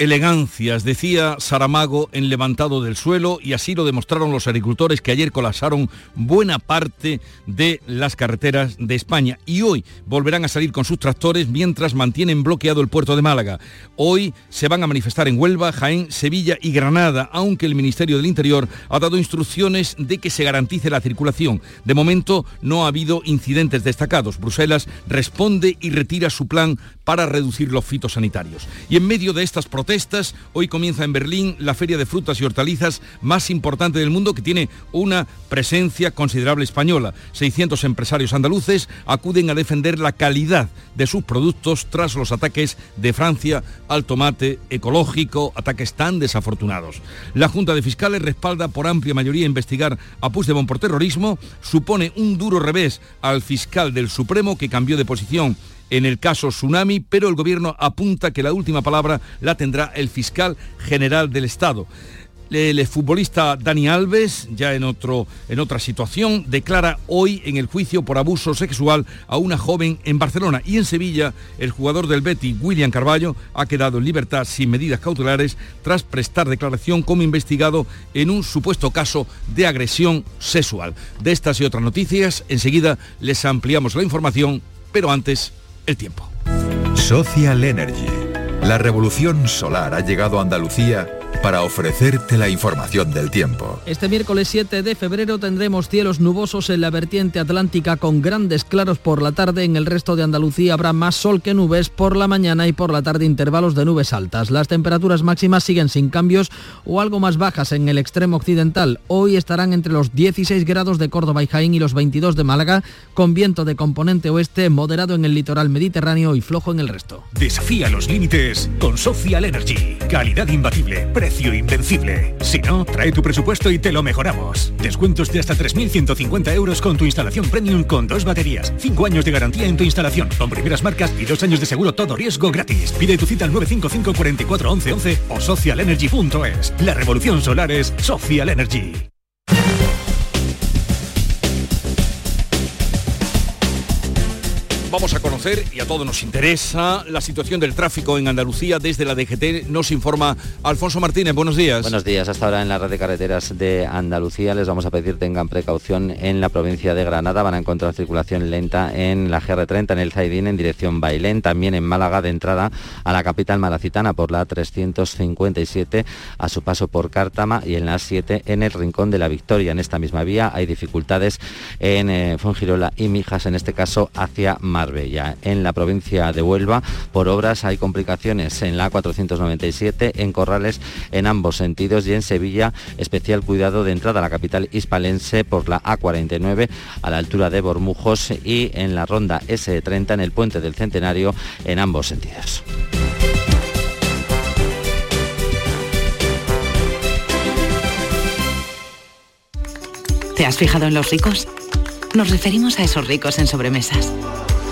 elegancias, decía Saramago en Levantado del Suelo, y así lo demostraron los agricultores que ayer colapsaron buena parte de las carreteras de España y hoy volverán a salir con sus tractores mientras mantienen bloqueado el puerto de Málaga. Hoy se van a manifestar en Huelva, Jaén, Sevilla y Granada, aunque el Ministerio del Interior ha dado instrucciones de que se garantice la circulación. De momento no ha habido incidentes destacados. Bruselas responde y retira su plan para reducir los fitosanitarios. Y en medio de estas protestas, hoy comienza en Berlín la feria de frutas y hortalizas más importante del mundo que tiene una presencia considerable española. 600 empresarios andaluces acuden a defender la calidad de sus productos tras los ataques de Francia al tomate ecológico, ataques tan desafortunados. La Junta de Fiscales respalda por amplia mayoría investigar a Puigdemont por terrorismo, supone un duro revés al fiscal del Supremo que cambió de posición en el caso Tsunami, pero el gobierno apunta que la última palabra la tendrá el fiscal general del Estado. El futbolista Dani Alves, ya en, otro, en otra situación, declara hoy en el juicio por abuso sexual a una joven en Barcelona y en Sevilla el jugador del Betty, William Carballo, ha quedado en libertad sin medidas cautelares tras prestar declaración como investigado en un supuesto caso de agresión sexual. De estas y otras noticias, enseguida les ampliamos la información, pero antes el tiempo. Social Energy. La revolución solar ha llegado a Andalucía para ofrecerte la información del tiempo. Este miércoles 7 de febrero tendremos cielos nubosos en la vertiente atlántica con grandes claros por la tarde. En el resto de Andalucía habrá más sol que nubes por la mañana y por la tarde intervalos de nubes altas. Las temperaturas máximas siguen sin cambios o algo más bajas en el extremo occidental. Hoy estarán entre los 16 grados de Córdoba y Jaén y los 22 de Málaga, con viento de componente oeste moderado en el litoral mediterráneo y flojo en el resto. Desafía los límites con Social Energy. Calidad imbatible precio invencible. Si no, trae tu presupuesto y te lo mejoramos. Descuentos de hasta 3.150 euros con tu instalación premium con dos baterías, 5 años de garantía en tu instalación, con primeras marcas y dos años de seguro todo riesgo gratis. Pide tu cita al 955 44 11 11 o socialenergy.es. La revolución solar es Social Energy. Vamos a conocer, y a todos nos interesa, la situación del tráfico en Andalucía. Desde la DGT nos informa Alfonso Martínez. Buenos días. Buenos días. Hasta ahora en la red de carreteras de Andalucía les vamos a pedir tengan precaución en la provincia de Granada. Van a encontrar circulación lenta en la GR30, en el Zaidín, en dirección Bailén. También en Málaga, de entrada a la capital malacitana por la 357, a su paso por Cártama y en la 7 en el Rincón de la Victoria. En esta misma vía hay dificultades en eh, Fongirola y Mijas, en este caso hacia Marbella. En la provincia de Huelva, por obras hay complicaciones en la 497, en Corrales en ambos sentidos y en Sevilla, especial cuidado de entrada a la capital hispalense por la A49 a la altura de Bormujos y en la ronda S30 en el puente del Centenario en ambos sentidos. ¿Te has fijado en los ricos? Nos referimos a esos ricos en sobremesas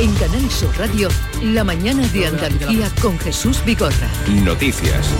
En Canal Sur Radio, la mañana de Andalucía con Jesús Vigorra. Noticias.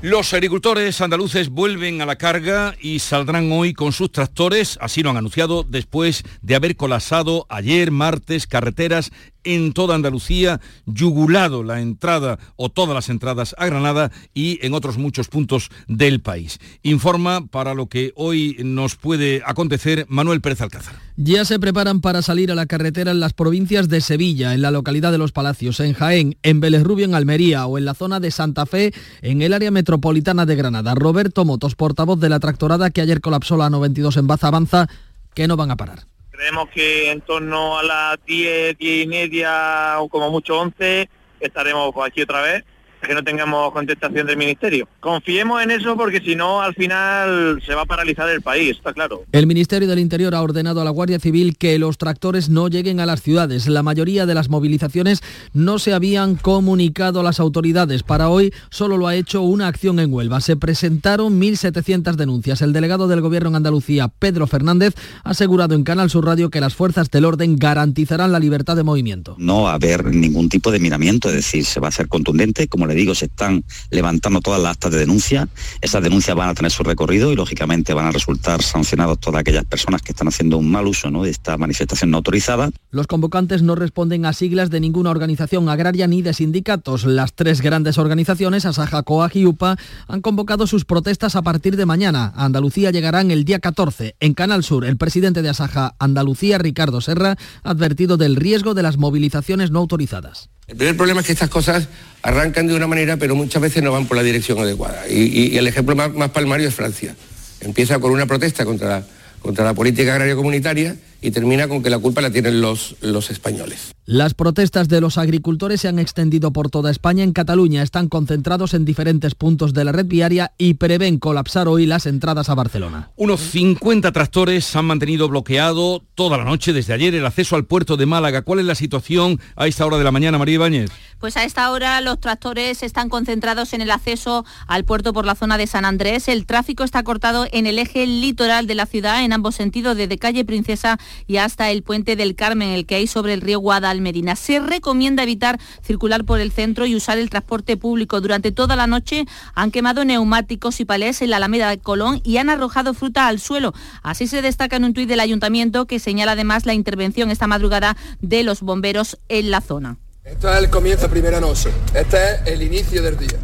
Los agricultores andaluces vuelven a la carga y saldrán hoy con sus tractores, así lo han anunciado, después de haber colapsado ayer martes carreteras en toda Andalucía, yugulado la entrada o todas las entradas a Granada y en otros muchos puntos del país. Informa para lo que hoy nos puede acontecer Manuel Pérez Alcázar. Ya se preparan para salir a la carretera en las provincias de Sevilla, en la localidad de Los Palacios, en Jaén, en Vélez Rubio, en Almería o en la zona de Santa Fe, en el área metropolitana de Granada. Roberto Motos, portavoz de la tractorada que ayer colapsó la 92 en Baza Avanza, que no van a parar Creemos que en torno a las 10, 10 y media o como mucho 11 estaremos aquí otra vez que no tengamos contestación del Ministerio. Confiemos en eso porque si no, al final se va a paralizar el país, está claro. El Ministerio del Interior ha ordenado a la Guardia Civil que los tractores no lleguen a las ciudades. La mayoría de las movilizaciones no se habían comunicado a las autoridades. Para hoy solo lo ha hecho una acción en Huelva. Se presentaron 1.700 denuncias. El delegado del Gobierno en Andalucía, Pedro Fernández, ha asegurado en Canal Sur Radio que las fuerzas del orden garantizarán la libertad de movimiento. No va a haber ningún tipo de miramiento, es decir, se va a hacer contundente, como le digo, se están levantando todas las actas de denuncia. Esas denuncias van a tener su recorrido y lógicamente van a resultar sancionados todas aquellas personas que están haciendo un mal uso de esta manifestación no autorizada. Los convocantes no responden a siglas de ninguna organización agraria ni de sindicatos. Las tres grandes organizaciones, Asaja, COAG y UPA, han convocado sus protestas a partir de mañana. Andalucía llegarán el día 14. En Canal Sur, el presidente de Asaja Andalucía, Ricardo Serra, ha advertido del riesgo de las movilizaciones no autorizadas. El primer problema es que estas cosas arrancan de una manera, pero muchas veces no van por la dirección adecuada. Y, el ejemplo más, más, palmario es Francia. Empieza con una protesta contra contra la política agraria comunitaria y termina con que la culpa la tienen los, los españoles. Las protestas de los agricultores se han extendido por toda España. En Cataluña están concentrados en diferentes puntos de la red viaria y prevén colapsar hoy las entradas a Barcelona. Unos 50 tractores han mantenido bloqueado toda la noche desde ayer el acceso al puerto de Málaga. ¿Cuál es la situación a esta hora de la mañana, María Ibáñez? Pues a esta hora los tractores están concentrados en el acceso al puerto por la zona de San Andrés. El tráfico está cortado en el eje litoral de la ciudad en ambos sentidos, desde calle Princesa y hasta el puente del Carmen, el que hay sobre el río Guadalmedina. Se recomienda evitar circular por el centro y usar el transporte público. Durante toda la noche han quemado neumáticos y palés en la Alameda de Colón y han arrojado fruta al suelo. Así se destaca en un tuit del ayuntamiento que señala además la intervención esta madrugada de los bomberos en la zona. Esto es el comienzo, primera noche. Este es el inicio del día.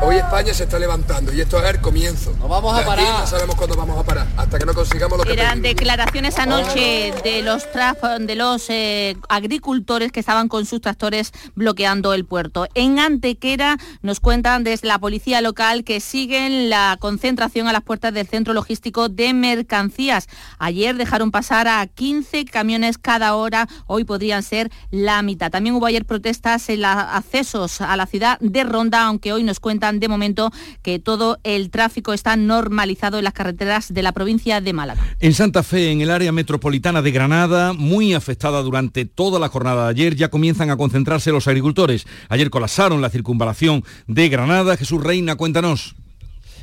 Hoy España se está levantando y esto es el comienzo. No vamos a parar. no sabemos cuándo vamos a parar, hasta que no consigamos lo que Eran declaraciones anoche de los de los eh, agricultores que estaban con sus tractores bloqueando el puerto. En Antequera nos cuentan desde la policía local que siguen la concentración a las puertas del centro logístico de mercancías. Ayer dejaron pasar a 15 camiones cada hora, hoy podrían ser la mitad. También hubo ayer protestas en los accesos a la ciudad de Ronda, aunque hoy nos cuentan de momento que todo el tráfico está normalizado en las carreteras de la provincia de Málaga. En Santa Fe, en el área metropolitana de Granada, muy afectada durante toda la jornada de ayer, ya comienzan a concentrarse los agricultores. Ayer colapsaron la circunvalación de Granada. Jesús Reina, cuéntanos.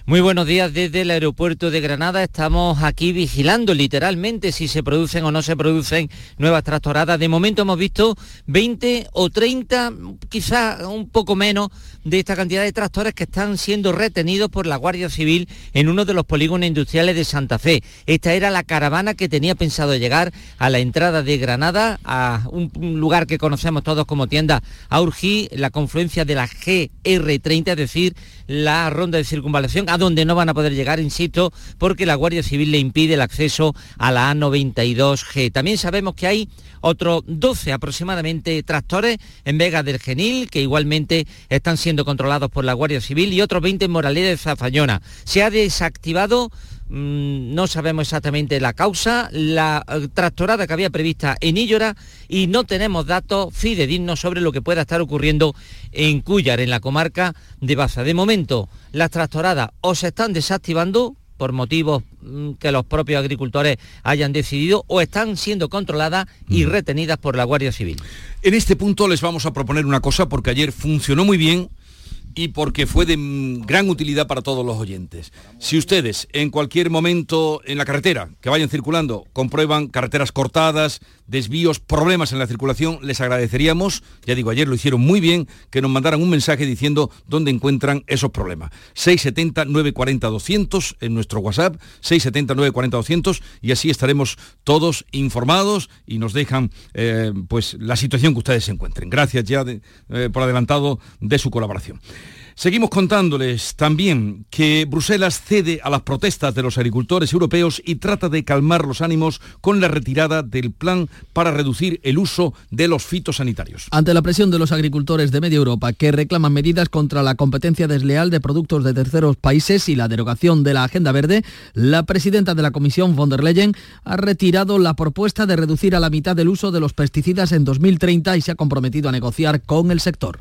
Muy buenos días desde el aeropuerto de Granada. Estamos aquí vigilando literalmente si se producen o no se producen nuevas tractoradas. De momento hemos visto 20 o 30, quizás un poco menos, de esta cantidad de tractores que están siendo retenidos por la Guardia Civil en uno de los polígonos industriales de Santa Fe. Esta era la caravana que tenía pensado llegar a la entrada de Granada, a un lugar que conocemos todos como tienda Aurgi, la confluencia de la GR30, es decir, la ronda de circunvalación a donde no van a poder llegar, insisto, porque la Guardia Civil le impide el acceso a la A92G. También sabemos que hay otros 12 aproximadamente tractores en Vega del Genil, que igualmente están siendo controlados por la Guardia Civil, y otros 20 en Moraleda de Zafallona. Se ha desactivado no sabemos exactamente la causa, la eh, tractorada que había prevista en Illora y no tenemos datos fidedignos sobre lo que pueda estar ocurriendo en Cúllar, en la comarca de Baza. De momento, las tractoradas o se están desactivando por motivos mm, que los propios agricultores hayan decidido o están siendo controladas y retenidas por la Guardia Civil. En este punto les vamos a proponer una cosa porque ayer funcionó muy bien y porque fue de gran utilidad para todos los oyentes. Si ustedes en cualquier momento en la carretera que vayan circulando comprueban carreteras cortadas, desvíos, problemas en la circulación, les agradeceríamos, ya digo, ayer lo hicieron muy bien, que nos mandaran un mensaje diciendo dónde encuentran esos problemas. 670-940-200 en nuestro WhatsApp, 670-940-200 y así estaremos todos informados y nos dejan eh, pues la situación que ustedes se encuentren. Gracias ya eh, por adelantado de su colaboración. Seguimos contándoles también que Bruselas cede a las protestas de los agricultores europeos y trata de calmar los ánimos con la retirada del plan para reducir el uso de los fitosanitarios. Ante la presión de los agricultores de media Europa que reclaman medidas contra la competencia desleal de productos de terceros países y la derogación de la Agenda Verde, la presidenta de la Comisión von der Leyen ha retirado la propuesta de reducir a la mitad el uso de los pesticidas en 2030 y se ha comprometido a negociar con el sector.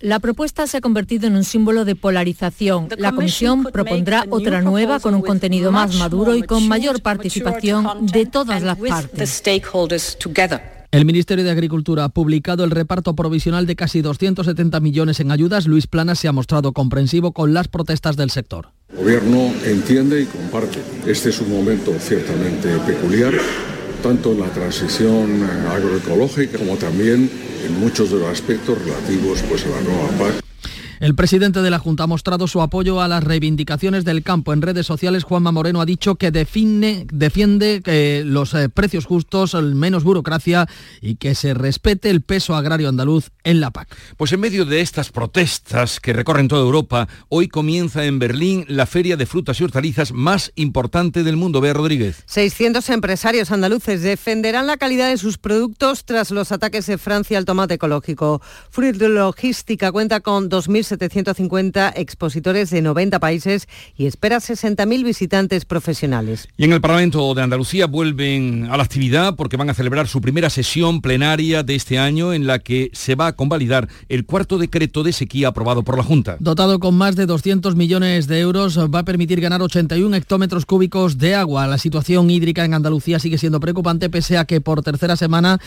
La propuesta se ha convertido en un símbolo de polarización. La Comisión propondrá otra nueva con un contenido más maduro y con mayor participación de todas las partes. El Ministerio de Agricultura ha publicado el reparto provisional de casi 270 millones en ayudas. Luis Plana se ha mostrado comprensivo con las protestas del sector. El gobierno entiende y comparte. Este es un momento ciertamente peculiar tanto en la transición agroecológica como también en muchos de los aspectos relativos pues, a la nueva PAC. El presidente de la Junta ha mostrado su apoyo a las reivindicaciones del campo. En redes sociales, Juanma Moreno ha dicho que define, defiende que los eh, precios justos, menos burocracia y que se respete el peso agrario andaluz en la PAC. Pues en medio de estas protestas que recorren toda Europa, hoy comienza en Berlín la feria de frutas y hortalizas más importante del mundo. Bea Rodríguez. 600 empresarios andaluces defenderán la calidad de sus productos tras los ataques de Francia al tomate ecológico. Fruit Logística cuenta con 2.000 750 expositores de 90 países y espera 60.000 visitantes profesionales. Y en el Parlamento de Andalucía vuelven a la actividad porque van a celebrar su primera sesión plenaria de este año en la que se va a convalidar el cuarto decreto de sequía aprobado por la Junta. Dotado con más de 200 millones de euros, va a permitir ganar 81 hectómetros cúbicos de agua. La situación hídrica en Andalucía sigue siendo preocupante pese a que por tercera semana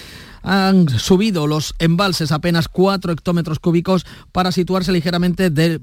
han subido los embalses apenas 4 hectómetros cúbicos para situarse ligeramente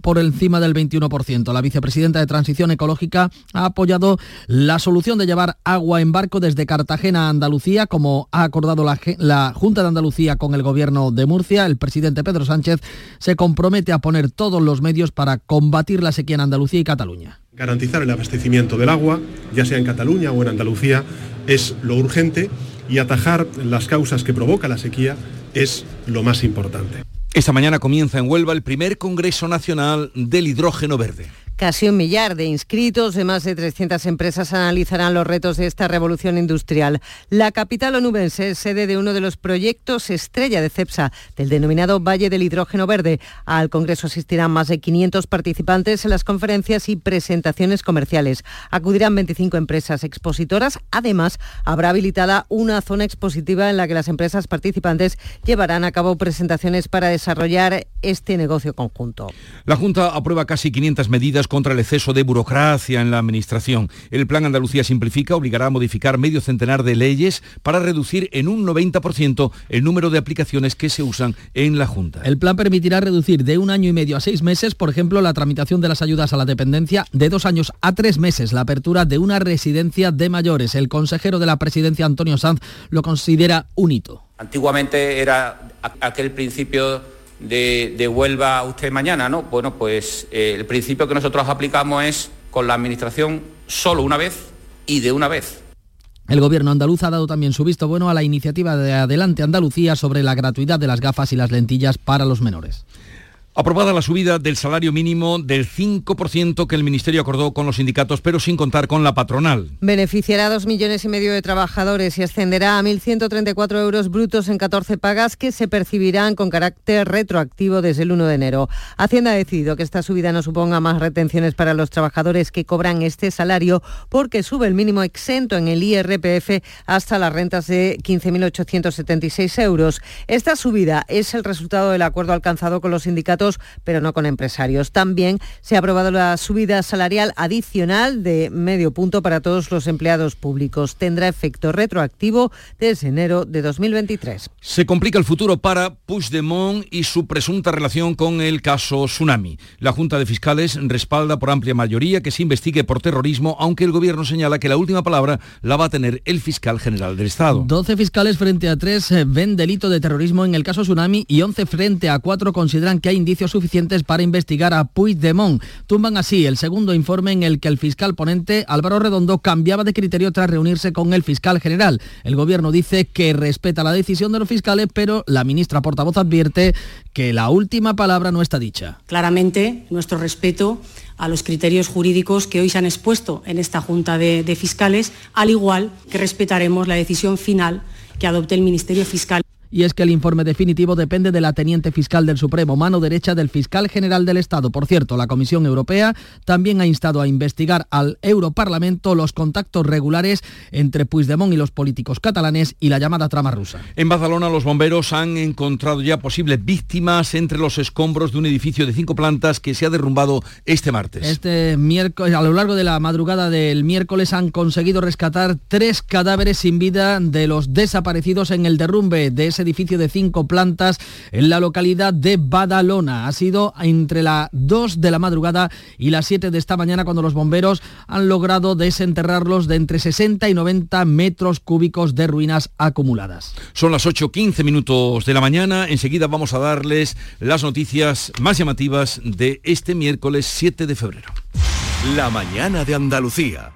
por encima del 21%. La vicepresidenta de Transición Ecológica ha apoyado la solución de llevar agua en barco desde Cartagena a Andalucía, como ha acordado la, la Junta de Andalucía con el Gobierno de Murcia. El presidente Pedro Sánchez se compromete a poner todos los medios para combatir la sequía en Andalucía y Cataluña. Garantizar el abastecimiento del agua, ya sea en Cataluña o en Andalucía, es lo urgente y atajar las causas que provoca la sequía es lo más importante. Esta mañana comienza en Huelva el primer Congreso Nacional del Hidrógeno Verde. Casi un millar de inscritos de más de 300 empresas analizarán los retos de esta revolución industrial. La capital onubense es sede de uno de los proyectos estrella de CEPSA, del denominado Valle del Hidrógeno Verde. Al Congreso asistirán más de 500 participantes en las conferencias y presentaciones comerciales. Acudirán 25 empresas expositoras. Además, habrá habilitada una zona expositiva en la que las empresas participantes llevarán a cabo presentaciones para desarrollar este negocio conjunto. La Junta aprueba casi 500 medidas contra el exceso de burocracia en la Administración. El Plan Andalucía Simplifica obligará a modificar medio centenar de leyes para reducir en un 90% el número de aplicaciones que se usan en la Junta. El plan permitirá reducir de un año y medio a seis meses, por ejemplo, la tramitación de las ayudas a la dependencia, de dos años a tres meses la apertura de una residencia de mayores. El consejero de la presidencia, Antonio Sanz, lo considera un hito. Antiguamente era aquel principio de, devuelva usted mañana, ¿no? Bueno, pues eh, el principio que nosotros aplicamos es con la Administración solo una vez y de una vez. El gobierno andaluz ha dado también su visto bueno a la iniciativa de Adelante Andalucía sobre la gratuidad de las gafas y las lentillas para los menores. Aprobada la subida del salario mínimo del 5% que el Ministerio acordó con los sindicatos, pero sin contar con la patronal. Beneficiará a dos millones y medio de trabajadores y ascenderá a 1.134 euros brutos en 14 pagas que se percibirán con carácter retroactivo desde el 1 de enero. Hacienda ha decidido que esta subida no suponga más retenciones para los trabajadores que cobran este salario porque sube el mínimo exento en el IRPF hasta las rentas de 15.876 euros. Esta subida es el resultado del acuerdo alcanzado con los sindicatos pero no con empresarios. También se ha aprobado la subida salarial adicional de medio punto para todos los empleados públicos. Tendrá efecto retroactivo desde enero de 2023. Se complica el futuro para Puigdemont y su presunta relación con el caso Tsunami. La Junta de Fiscales respalda por amplia mayoría que se investigue por terrorismo, aunque el gobierno señala que la última palabra la va a tener el fiscal general del Estado. 12 fiscales frente a 3 ven delito de terrorismo en el caso Tsunami y 11 frente a 4 consideran que hay indicios suficientes para investigar a Puigdemont. Tumban así el segundo informe en el que el fiscal ponente Álvaro Redondo cambiaba de criterio tras reunirse con el fiscal general. El gobierno dice que respeta la decisión de los fiscales, pero la ministra portavoz advierte que la última palabra no está dicha. Claramente, nuestro respeto a los criterios jurídicos que hoy se han expuesto en esta Junta de Fiscales, al igual que respetaremos la decisión final que adopte el Ministerio Fiscal y es que el informe definitivo depende de la teniente fiscal del Supremo, mano derecha del fiscal general del Estado. Por cierto, la Comisión Europea también ha instado a investigar al Europarlamento los contactos regulares entre Puigdemont y los políticos catalanes y la llamada trama rusa. En Barcelona los bomberos han encontrado ya posibles víctimas entre los escombros de un edificio de cinco plantas que se ha derrumbado este martes. Este miércoles, a lo largo de la madrugada del miércoles han conseguido rescatar tres cadáveres sin vida de los desaparecidos en el derrumbe de ese edificio de cinco plantas en la localidad de Badalona. Ha sido entre las 2 de la madrugada y las 7 de esta mañana cuando los bomberos han logrado desenterrarlos de entre 60 y 90 metros cúbicos de ruinas acumuladas. Son las 8.15 minutos de la mañana. Enseguida vamos a darles las noticias más llamativas de este miércoles 7 de febrero. La mañana de Andalucía.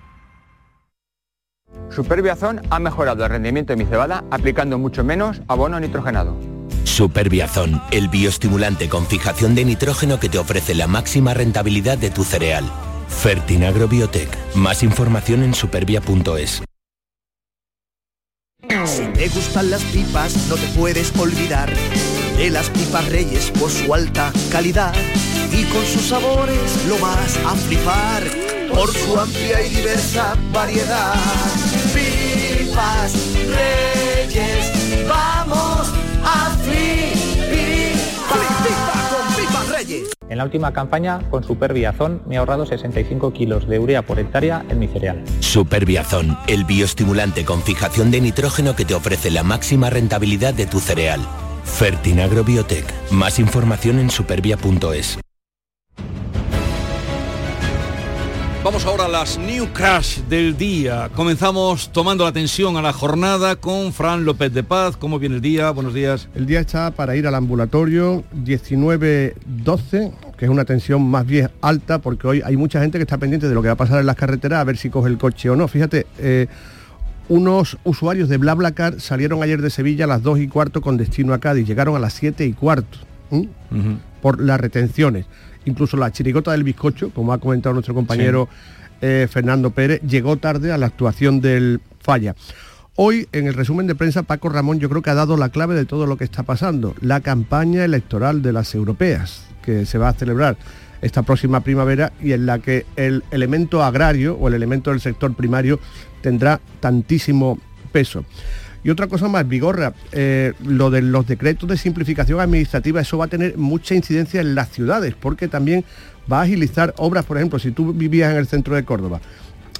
Superbiazón ha mejorado el rendimiento de mi cebada aplicando mucho menos abono nitrogenado. Superbiazón, el bioestimulante con fijación de nitrógeno que te ofrece la máxima rentabilidad de tu cereal. Fertinagro Biotech. Más información en supervia.es. Si te gustan las pipas, no te puedes olvidar de las pipas Reyes por su alta calidad y con sus sabores lo vas a flipar por su amplia y diversa variedad. Pipas Reyes, vamos a flipar con Pipas Reyes. En la última campaña, con Superbiazón, me he ahorrado 65 kilos de urea por hectárea en mi cereal. Superbiazón, el bioestimulante con fijación de nitrógeno que te ofrece la máxima rentabilidad de tu cereal. Fertinagro Biotech. Más información en supervia.es. Vamos ahora a las New Crash del día. Comenzamos tomando la atención a la jornada con Fran López de Paz. ¿Cómo viene el día? Buenos días. El día está para ir al ambulatorio 19-12, que es una tensión más bien alta, porque hoy hay mucha gente que está pendiente de lo que va a pasar en las carreteras, a ver si coge el coche o no. Fíjate, eh, unos usuarios de BlaBlaCar salieron ayer de Sevilla a las 2 y cuarto con destino a Cádiz, llegaron a las 7 y cuarto por las retenciones. Incluso la chirigota del bizcocho, como ha comentado nuestro compañero eh, Fernando Pérez, llegó tarde a la actuación del falla. Hoy, en el resumen de prensa, Paco Ramón yo creo que ha dado la clave de todo lo que está pasando. La campaña electoral de las europeas, que se va a celebrar esta próxima primavera y en la que el elemento agrario o el elemento del sector primario tendrá tantísimo peso. Y otra cosa más, Vigorra, eh, lo de los decretos de simplificación administrativa, eso va a tener mucha incidencia en las ciudades, porque también va a agilizar obras, por ejemplo, si tú vivías en el centro de Córdoba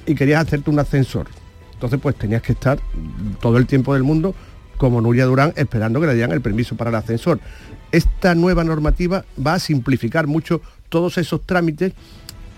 y querías hacerte un ascensor, entonces pues tenías que estar todo el tiempo del mundo como Nuria Durán esperando que le dieran el permiso para el ascensor. Esta nueva normativa va a simplificar mucho todos esos trámites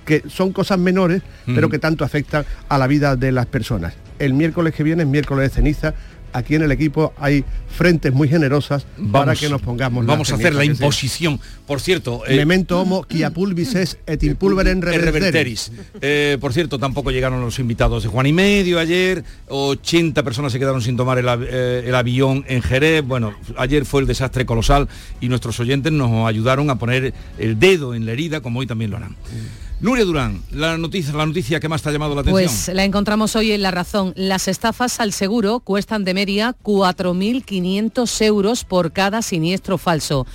que son cosas menores, pero que tanto afectan a la vida de las personas. El miércoles que viene es miércoles de ceniza, aquí en el equipo hay frentes muy generosas para que nos pongamos Vamos a hacer la imposición. Por cierto... Eh, Memento homo quia pulvis es et impulverem reverteris. Eh, por cierto, tampoco llegaron los invitados de Juan y Medio ayer, 80 personas se quedaron sin tomar el, eh, el avión en Jerez. Bueno, ayer fue el desastre colosal y nuestros oyentes nos ayudaron a poner el dedo en la herida, como hoy también lo harán. Nuria Durán, la noticia, la noticia que más te ha llamado la atención. Pues la encontramos hoy en La Razón. Las estafas al seguro cuestan de media 4.500 euros por cada siniestro falso.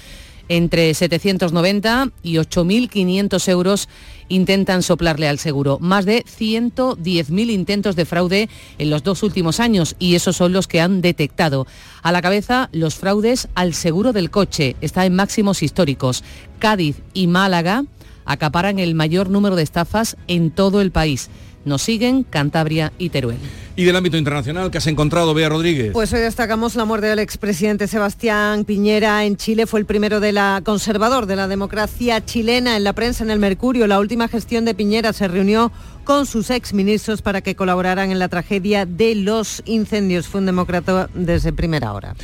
Entre 790 y 8.500 euros intentan soplarle al seguro. Más de 110.000 intentos de fraude en los dos últimos años y esos son los que han detectado. A la cabeza los fraudes al seguro del coche. Está en máximos históricos. Cádiz y Málaga acaparan el mayor número de estafas en todo el país. Nos siguen Cantabria y Teruel. Y del ámbito internacional, ¿qué has encontrado, Bea Rodríguez? Pues hoy destacamos la muerte del expresidente Sebastián Piñera en Chile. Fue el primero de la conservador de la democracia chilena en la prensa en el Mercurio. La última gestión de Piñera se reunió con sus exministros para que colaboraran en la tragedia de los incendios. Fue un demócrata desde primera hora.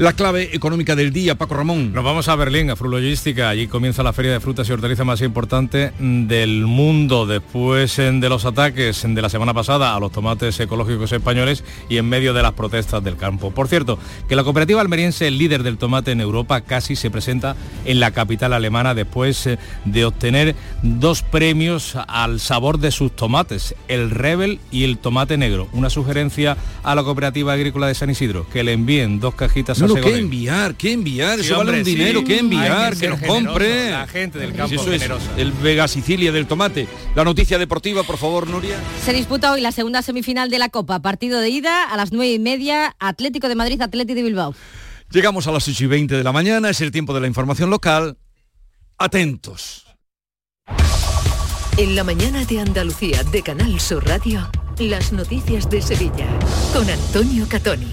La clave económica del día, Paco Ramón. Nos vamos a Berlín, a Frulogística. Allí comienza la feria de frutas y hortalizas más importante del mundo. Después de los ataques de la semana pasada a los tomates ecológicos españoles y en medio de las protestas del campo. Por cierto, que la cooperativa almeriense, el líder del tomate en Europa, casi se presenta en la capital alemana después eh, de obtener dos premios al sabor de sus tomates, el Rebel y el tomate negro. Una sugerencia a la cooperativa agrícola de San Isidro, que le envíen dos cajitas a no, ¿qué enviar? ¿Qué enviar? eso vale un dinero, ¿qué enviar? Que, nos compre. La gente del campo eso es el Vega Sicilia del tomate. La noticia deportiva, por favor, Nuria. Se disputa hoy la segunda semifinal de la Copa. Partido de ida a las nueve y media, Atlético de Madrid, Atlético de Bilbao. Llegamos a las 8 y 20 de la mañana, es el tiempo de la información local. Atentos. En la mañana de Andalucía de Canal Sur Radio. Las noticias de Sevilla con Antonio Catoni.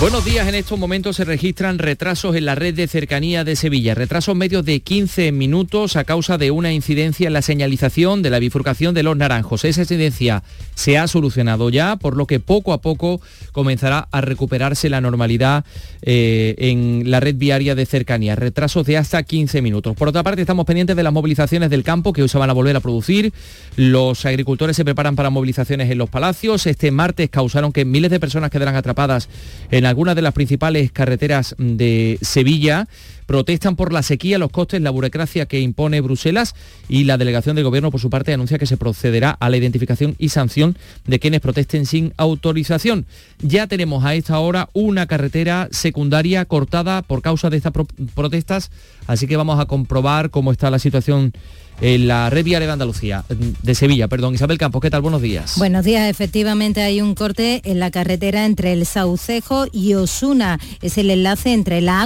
Buenos días, en estos momentos se registran retrasos en la red de cercanía de Sevilla, retrasos medios de 15 minutos a causa de una incidencia en la señalización de la bifurcación de los naranjos. Esa incidencia se ha solucionado ya, por lo que poco a poco comenzará a recuperarse la normalidad eh, en la red viaria de cercanía, retrasos de hasta 15 minutos. Por otra parte, estamos pendientes de las movilizaciones del campo que hoy se van a volver a producir. Los agricultores se preparan para movilizaciones en los palacios este martes causaron que miles de personas quedaran atrapadas en algunas de las principales carreteras de Sevilla. Protestan por la sequía, los costes, la burocracia que impone Bruselas y la delegación del gobierno por su parte anuncia que se procederá a la identificación y sanción de quienes protesten sin autorización. Ya tenemos a esta hora una carretera secundaria cortada por causa de estas protestas, así que vamos a comprobar cómo está la situación en la red viaria de Andalucía, de Sevilla, perdón. Isabel Campos, ¿qué tal? Buenos días. Buenos días, efectivamente hay un corte en la carretera entre el Saucejo y Osuna. Es el enlace entre la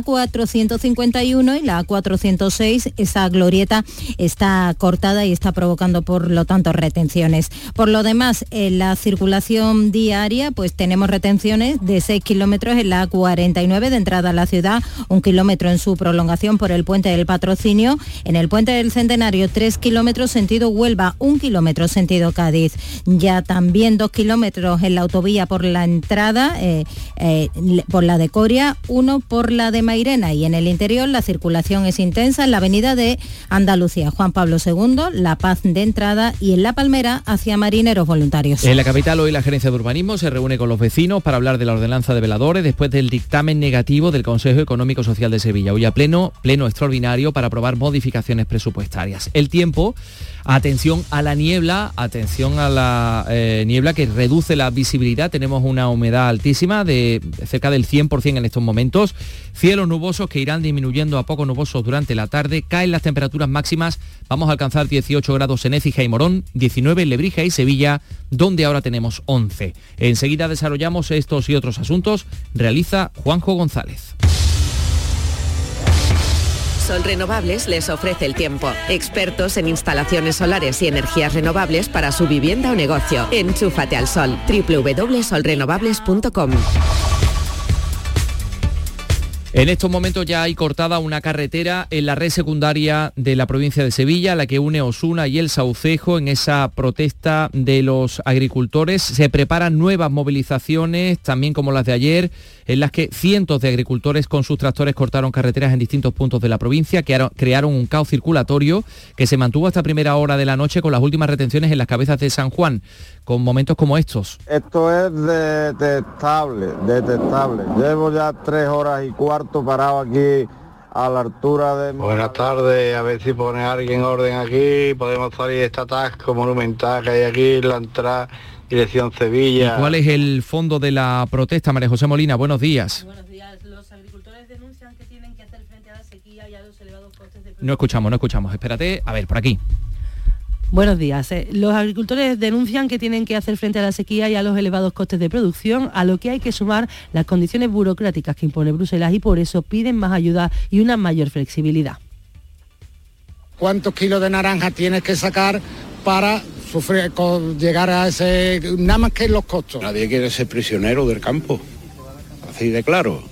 A451 y la A406. Esa glorieta está cortada y está provocando, por lo tanto, retenciones. Por lo demás, en la circulación diaria, pues tenemos retenciones de 6 kilómetros en la A49 de entrada a la ciudad, un kilómetro en su prolongación por el puente del patrocinio, en el puente del Centenario 3 kilómetros sentido Huelva, un kilómetro sentido Cádiz. Ya también dos kilómetros en la autovía por la entrada, eh, eh, por la de Coria, uno por la de Mairena y en el interior la circulación es intensa en la avenida de Andalucía, Juan Pablo II, La Paz de entrada y en La Palmera hacia marineros voluntarios. En la capital hoy la gerencia de urbanismo se reúne con los vecinos para hablar de la ordenanza de veladores después del dictamen negativo del Consejo Económico Social de Sevilla. Hoy a pleno, pleno extraordinario para aprobar modificaciones presupuestarias. El tiempo, atención a la niebla, atención a la eh, niebla que reduce la visibilidad, tenemos una humedad altísima de cerca del 100% en estos momentos, cielos nubosos que irán disminuyendo a poco nubosos durante la tarde, caen las temperaturas máximas, vamos a alcanzar 18 grados en Écija y Morón, 19 en Lebrija y Sevilla, donde ahora tenemos 11. Enseguida desarrollamos estos y otros asuntos, realiza Juanjo González. Sol Renovables les ofrece el tiempo. Expertos en instalaciones solares y energías renovables para su vivienda o negocio. Enchúfate al sol. www.solrenovables.com en estos momentos ya hay cortada una carretera en la red secundaria de la provincia de Sevilla, la que une Osuna y el Saucejo en esa protesta de los agricultores. Se preparan nuevas movilizaciones, también como las de ayer, en las que cientos de agricultores con sus tractores cortaron carreteras en distintos puntos de la provincia, que crearon un caos circulatorio que se mantuvo hasta primera hora de la noche con las últimas retenciones en las cabezas de San Juan, con momentos como estos. Esto es detestable, detestable. Llevo ya tres horas y cuarto parado aquí a la altura de... Buenas tardes, a ver si pone alguien orden aquí, podemos salir de este atasco monumental que hay aquí, la entrada dirección Sevilla. ¿Y cuál es el fondo de la protesta, María José Molina? Buenos días. Buenos días. Los agricultores denuncian que tienen que hacer frente a la sequía y a los elevados costes de No escuchamos, no escuchamos. Espérate, a ver, por aquí. Buenos días. Eh, los agricultores denuncian que tienen que hacer frente a la sequía y a los elevados costes de producción, a lo que hay que sumar las condiciones burocráticas que impone Bruselas y por eso piden más ayuda y una mayor flexibilidad. ¿Cuántos kilos de naranja tienes que sacar para sufrir, llegar a ese, nada más que los costos. Nadie quiere ser prisionero del campo, así de claro.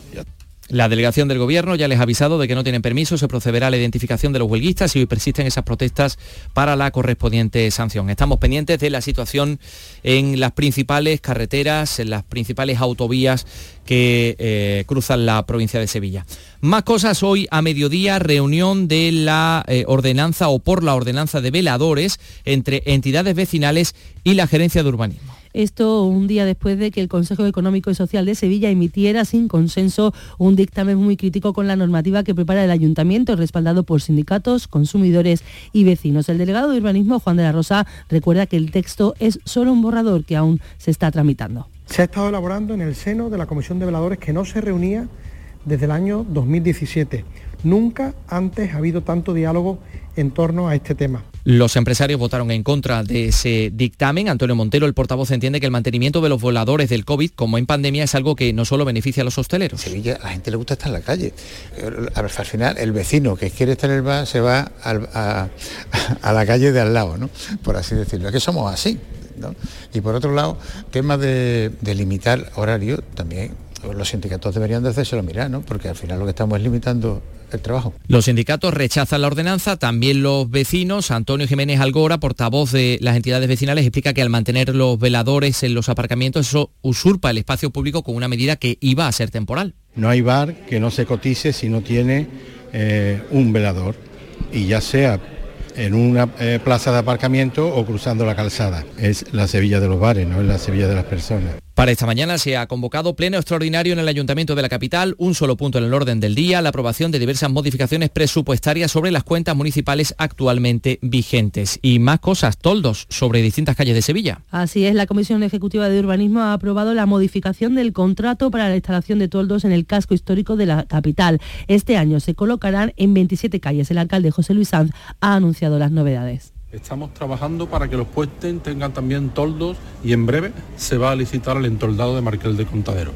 La delegación del Gobierno ya les ha avisado de que no tienen permiso, se procederá a la identificación de los huelguistas y hoy persisten esas protestas para la correspondiente sanción. Estamos pendientes de la situación en las principales carreteras, en las principales autovías que eh, cruzan la provincia de Sevilla. Más cosas hoy a mediodía, reunión de la eh, ordenanza o por la ordenanza de veladores entre entidades vecinales y la gerencia de urbanismo. Esto un día después de que el Consejo Económico y Social de Sevilla emitiera sin consenso un dictamen muy crítico con la normativa que prepara el ayuntamiento, respaldado por sindicatos, consumidores y vecinos. El delegado de urbanismo, Juan de la Rosa, recuerda que el texto es solo un borrador que aún se está tramitando. Se ha estado elaborando en el seno de la Comisión de Veladores que no se reunía desde el año 2017. Nunca antes ha habido tanto diálogo en torno a este tema. Los empresarios votaron en contra de ese dictamen. Antonio Montero, el portavoz, entiende que el mantenimiento de los voladores del COVID, como en pandemia, es algo que no solo beneficia a los hosteleros. Sevilla, a la gente le gusta estar en la calle. A ver, al final, el vecino que quiere estar en el bar se va a, la calle de al lado, ¿no? Por así decirlo. Es que somos así. Y por otro lado, tema de, de limitar horario, también los sindicatos deberían de hacérselo mirar, ¿no? Porque al final lo que estamos es limitando el trabajo. Los sindicatos rechazan la ordenanza, también los vecinos. Antonio Jiménez Algora, portavoz de las entidades vecinales, explica que al mantener los veladores en los aparcamientos, eso usurpa el espacio público con una medida que iba a ser temporal. No hay bar que no se cotice si no tiene eh, un velador, y ya sea en una eh, plaza de aparcamiento o cruzando la calzada. Es la Sevilla de los bares, no es la Sevilla de las personas. Para esta mañana se ha convocado pleno extraordinario en el Ayuntamiento de la capital, un solo punto en el orden del día, la aprobación de diversas modificaciones presupuestarias sobre las cuentas municipales actualmente vigentes. Y más cosas, toldos sobre distintas calles de Sevilla. Así es, la Comisión Ejecutiva de Urbanismo ha aprobado la modificación del contrato para la instalación de toldos en el casco histórico de la capital. Este año se colocarán en 27 calles. El alcalde José Luis Sanz ha anunciado las novedades. Estamos trabajando para que los puestos tengan también toldos y en breve se va a licitar el entoldado de Marquel de Contadero.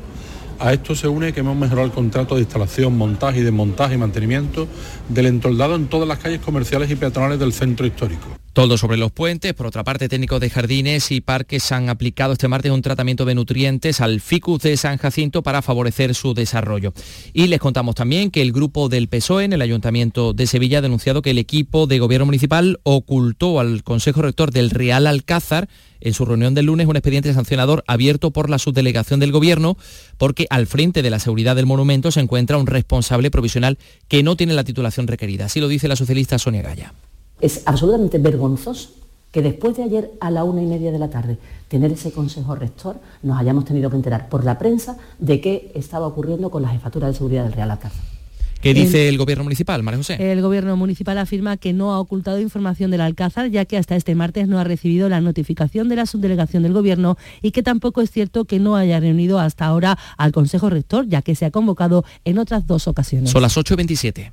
A esto se une que hemos mejorado el contrato de instalación, montaje y desmontaje y mantenimiento del entoldado en todas las calles comerciales y peatonales del centro histórico. Todo sobre los puentes. Por otra parte, técnicos de jardines y parques han aplicado este martes un tratamiento de nutrientes al ficus de San Jacinto para favorecer su desarrollo. Y les contamos también que el grupo del PSOE en el Ayuntamiento de Sevilla ha denunciado que el equipo de gobierno municipal ocultó al Consejo Rector del Real Alcázar en su reunión del lunes un expediente sancionador abierto por la subdelegación del Gobierno porque al frente de la seguridad del monumento se encuentra un responsable provisional que no tiene la titulación requerida. Así lo dice la socialista Sonia Gaya. Es absolutamente vergonzoso que después de ayer a la una y media de la tarde tener ese consejo rector nos hayamos tenido que enterar por la prensa de qué estaba ocurriendo con la jefatura de seguridad del Real Alcázar. ¿Qué dice el, gobierno municipal, María José? El gobierno municipal afirma que no ha ocultado información del Alcázar, ya que hasta este martes no ha recibido la notificación de la subdelegación del gobierno y que tampoco es cierto que no haya reunido hasta ahora al Consejo Rector, ya que se ha convocado en otras dos ocasiones. Son las 8.27.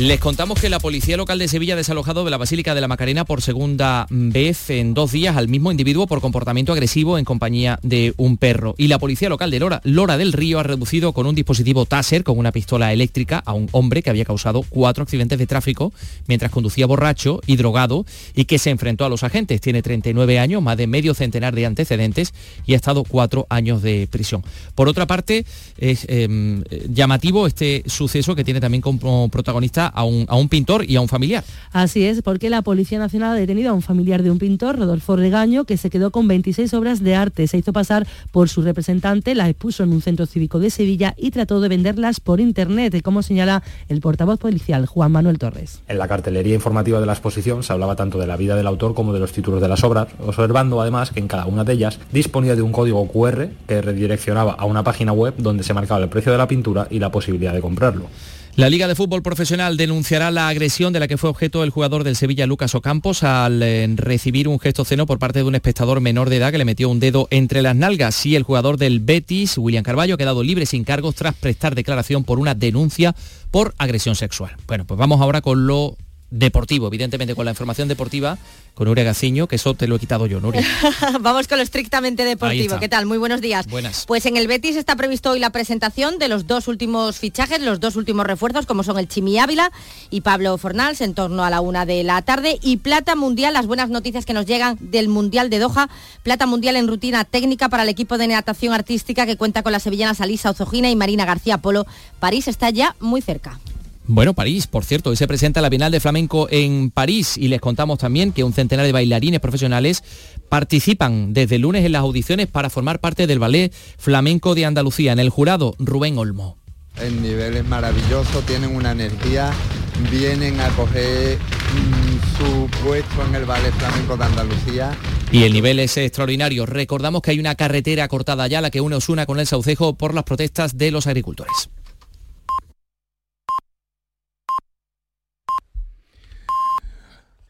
Les contamos que la Policía Local de Sevilla ha desalojado de la Basílica de la Macarena por segunda vez en dos días al mismo individuo por comportamiento agresivo en compañía de un perro. Y la Policía Local de Lora, Lora del Río ha reducido con un dispositivo Taser con una pistola eléctrica a un hombre que había causado cuatro accidentes de tráfico mientras conducía borracho y drogado y que se enfrentó a los agentes. Tiene 39 años, más de medio centenar de antecedentes y ha estado cuatro años de prisión. Por otra parte, es em, llamativo este suceso que tiene también como protagonista a un, a un pintor y a un familiar. Así es, porque la Policía Nacional ha detenido a un familiar de un pintor, Rodolfo Regaño, que se quedó con 26 obras de arte. Se hizo pasar por su representante, las expuso en un centro cívico de Sevilla y trató de venderlas por internet, como señala el portavoz policial Juan Manuel Torres. En la cartelería informativa de la exposición se hablaba tanto de la vida del autor como de los títulos de las obras, observando además que en cada una de ellas disponía de un código QR que redireccionaba a una página web donde se marcaba el precio de la pintura y la posibilidad de comprarlo. La Liga de Fútbol Profesional denunciará la agresión de la que fue objeto el jugador del Sevilla Lucas Ocampos al eh, recibir un gesto ceno por parte de un espectador menor de edad que le metió un dedo entre las nalgas. Y el jugador del Betis, William Carballo, ha quedado libre sin cargos tras prestar declaración por una denuncia por agresión sexual. Bueno, pues vamos ahora con lo deportivo, evidentemente con la información deportiva, con Nuria Gaciño, que eso te lo he quitado yo, Nuria. Vamos con lo estrictamente deportivo. ¿Qué tal? Muy buenos días. Buenas. Pues en el Betis está previsto hoy la presentación de los dos últimos fichajes, los dos últimos refuerzos, como son el Chimi Ávila y Pablo Fornals, en torno a la una de la tarde. Y Plata Mundial, las buenas noticias que nos llegan del Mundial de Doha, Plata Mundial en rutina técnica para el equipo de natación artística que cuenta con las sevillanas Alisa Ozogina y Marina García Polo. París está ya muy cerca. Bueno, París, por cierto, hoy se presenta la Bienal de Flamenco en París y les contamos también que un centenar de bailarines profesionales participan desde el lunes en las audiciones para formar parte del Ballet Flamenco de Andalucía. En el jurado, Rubén Olmo. El nivel es maravilloso, tienen una energía, vienen a coger mm, su puesto en el Ballet Flamenco de Andalucía. Y el nivel es extraordinario. Recordamos que hay una carretera cortada ya, la que une Osuna con el Saucejo por las protestas de los agricultores.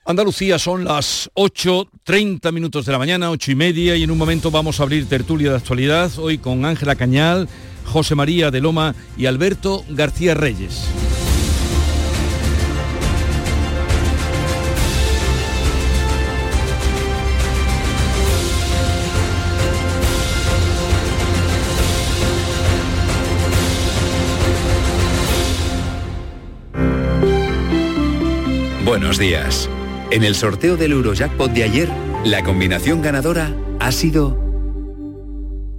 Andalucía son las 8.30 minutos de la mañana, 8 y media, y en un momento vamos a abrir tertulia de actualidad, hoy con Ángela Cañal, José María de Loma y Alberto García Reyes. Buenos días. En el sorteo del Eurojackpot de ayer, la combinación ganadora ha sido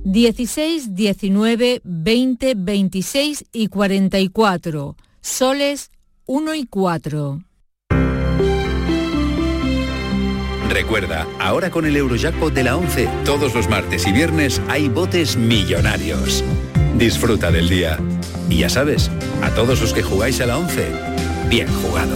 16, 19, 20, 26 y 44. Soles 1 y 4. Recuerda, ahora con el Eurojackpot de la 11, todos los martes y viernes hay botes millonarios. Disfruta del día. Y ya sabes, a todos los que jugáis a la 11, bien jugado.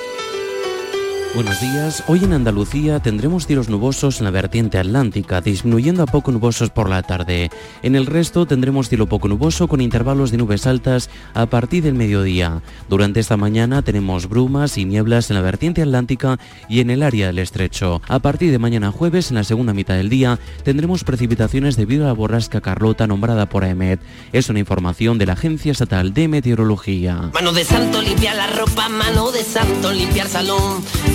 Buenos días. Hoy en Andalucía tendremos cielos nubosos en la vertiente atlántica, disminuyendo a poco nubosos por la tarde. En el resto tendremos cielo poco nuboso con intervalos de nubes altas a partir del mediodía. Durante esta mañana tenemos brumas y nieblas en la vertiente atlántica y en el área del estrecho. A partir de mañana jueves, en la segunda mitad del día, tendremos precipitaciones debido a la borrasca Carlota nombrada por AEMET. Es una información de la Agencia Estatal de Meteorología. Mano de santo limpia la ropa, mano de santo limpiar salón.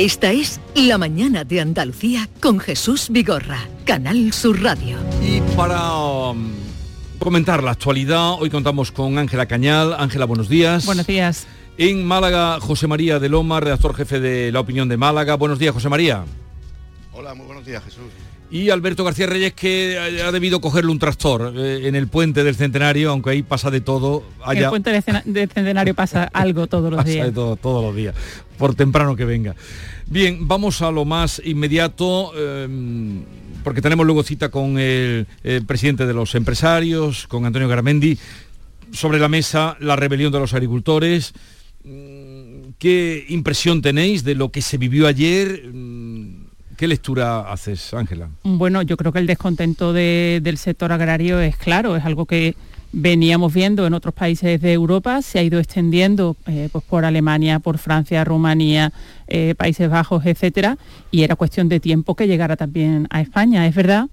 Esta es La Mañana de Andalucía con Jesús Vigorra, Canal Sur Radio. Y para um, comentar la actualidad, hoy contamos con Ángela Cañal. Ángela, buenos días. Buenos días. En Málaga, José María de Loma, redactor jefe de La Opinión de Málaga. Buenos días, José María. Hola, muy buenos días, Jesús. Y Alberto García Reyes, que ha debido cogerle un tractor eh, en el puente del Centenario, aunque ahí pasa de todo. En el puente del Centenario pasa algo todos los pasa días. de todo, todos los días, por temprano que venga. Bien, vamos a lo más inmediato, eh, porque tenemos luego cita con el, presidente de los empresarios, con Antonio Garamendi, sobre la mesa la rebelión de los agricultores. Mm, ¿Qué impresión tenéis de lo que se vivió ayer? Mm, ¿Qué lectura haces, Ángela? Bueno, yo creo que el descontento de- del sector agrario es claro, es algo que veníamos viendo en otros países de Europa, se ha ido extendiendo eh, pues por Alemania, por Francia, Rumanía, eh, Países Bajos, etcétera, y era cuestión de tiempo que llegara también a España. Es verdad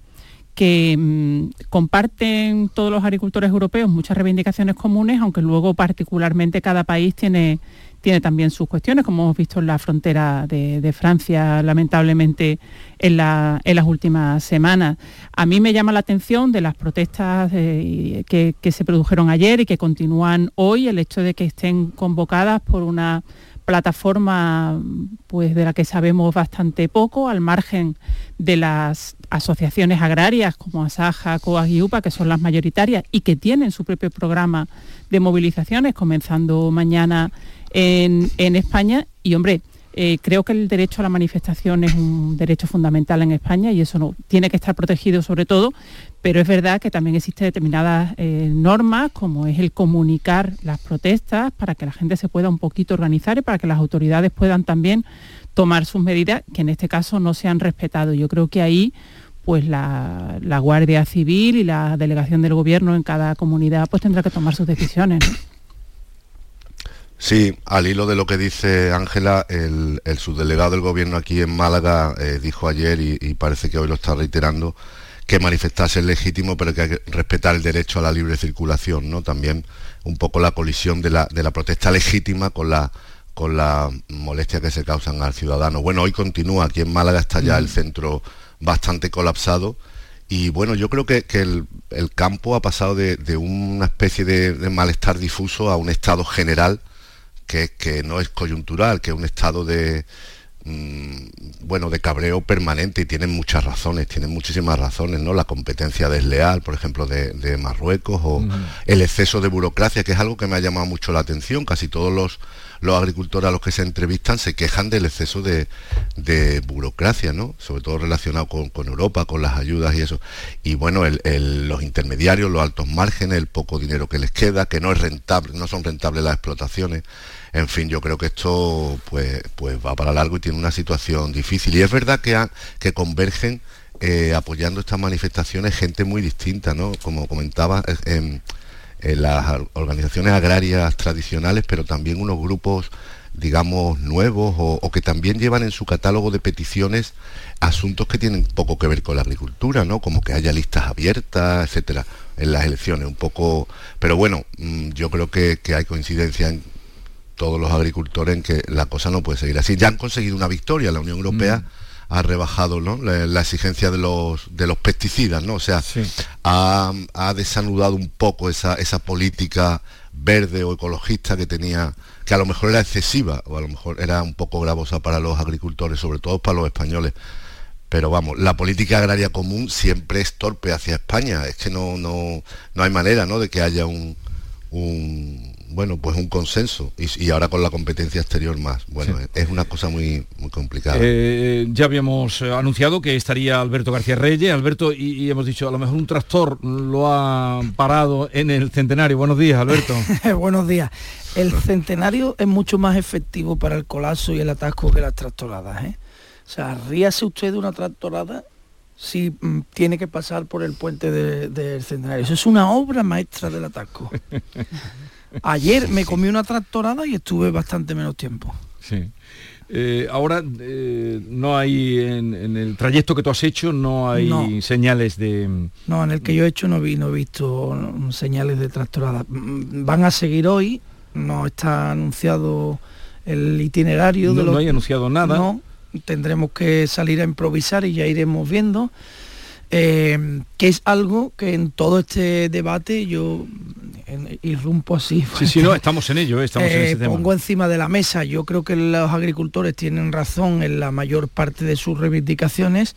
que mm, comparten todos los agricultores europeos muchas reivindicaciones comunes, aunque luego particularmente cada país tiene, tiene también sus cuestiones, como hemos visto en la frontera de, Francia, lamentablemente, en, las últimas semanas. A mí me llama la atención de las protestas que, que se produjeron ayer y que continúan hoy, el hecho de que estén convocadas por una plataforma pues de la que sabemos bastante poco, al margen de las asociaciones agrarias como Asaja, COAG y UPA, que son las mayoritarias y que tienen su propio programa de movilizaciones, comenzando mañana en, España. Y hombre, eh, creo que el derecho a la manifestación es un derecho fundamental en España y eso tiene que estar protegido sobre todo, pero es verdad que también existen determinadas eh, normas, como es el comunicar las protestas para que la gente se pueda un poquito organizar y para que las autoridades puedan también tomar sus medidas, que en este caso no se han respetado. Yo creo que ahí pues la, Guardia Civil y la delegación del gobierno en cada comunidad pues tendrá que tomar sus decisiones. Sí, al hilo de lo que dice Ángela, el, subdelegado del gobierno aquí en Málaga eh, dijo ayer y parece que hoy lo está reiterando, que manifestarse es legítimo, pero que hay que respetar el derecho a la libre circulación, ¿no? También un poco la colisión de la, de la protesta legítima con la con la molestia que se causan al ciudadano. Bueno, hoy continúa, aquí en Málaga está ya el mm. centro bastante colapsado y bueno, yo creo que, el, campo ha pasado de, una especie de, de, malestar difuso a un estado general que, que no es coyuntural, que es un estado de, bueno, de cabreo permanente y tienen muchas razones, tienen muchísimas razones, ¿no? La competencia desleal, por ejemplo, de, Marruecos o el exceso de burocracia, que es algo que me ha llamado mucho la atención. Casi todos los, los agricultores a los que se entrevistan se quejan del exceso de, burocracia, ¿no? Sobre todo relacionado con, Europa, con las ayudas y eso. Y bueno, los intermediarios, los altos márgenes, el poco dinero que les queda, que no es rentable, no son rentables las explotaciones. En fin, yo creo que esto pues, pues va para largo y tiene una situación difícil. Y es verdad que, que convergen eh, apoyando estas manifestaciones gente muy distinta, ¿no? Como comentaba, en, las organizaciones agrarias tradicionales, pero también unos grupos digamos, nuevos o, que también llevan en su catálogo de peticiones asuntos que tienen poco que ver con la agricultura, ¿no? Como que haya listas abiertas, etcétera, en las elecciones, un poco... Pero bueno, mm, yo creo que, que hay coincidencia en, todos los agricultores en que la cosa no puede seguir así. Ya han conseguido una victoria, la Unión Europea mm. ha rebajado la, exigencia de los, de los pesticidas, ¿no? O sea, ha, desanudado un poco esa, esa política verde o ecologista que tenía, que a lo mejor era excesiva o a lo mejor era un poco gravosa para los agricultores, sobre todo para los españoles. Pero vamos, la política agraria común siempre es torpe hacia España. Es que no, no, no hay manera ¿no? de que haya un, un bueno, pues un consenso y, ahora con la competencia exterior más. Bueno, es una cosa muy, muy complicada. Eh, ya habíamos eh, anunciado que estaría Alberto García Reyes. Alberto, y, hemos dicho, a lo mejor un tractor lo ha parado en el centenario. Buenos días, Alberto. Buenos días. El centenario es mucho más efectivo para el colapso y el atasco que las tractoradas. ¿eh? O sea, ríase usted de una tractorada si mm, tiene que pasar por el puente del centenario. Eso es una obra maestra del atasco. Ayer me comí una tractorada y estuve bastante menos tiempo. Sí. Eh, ahora eh, no hay en, el trayecto que tú has hecho no hay señales de no en el que yo he hecho no vi no he visto señales de tractorada. Mm, van a seguir hoy no está anunciado el itinerario no, de no hay anunciado nada. No tendremos que salir a improvisar y ya iremos viendo. Eh, que es algo que en todo este debate yo irrumpo así. Sí, sí, no, estamos en ello, eh, estamos en ese tema. Pongo encima de la mesa, yo creo que los agricultores tienen razón en la mayor parte de sus reivindicaciones,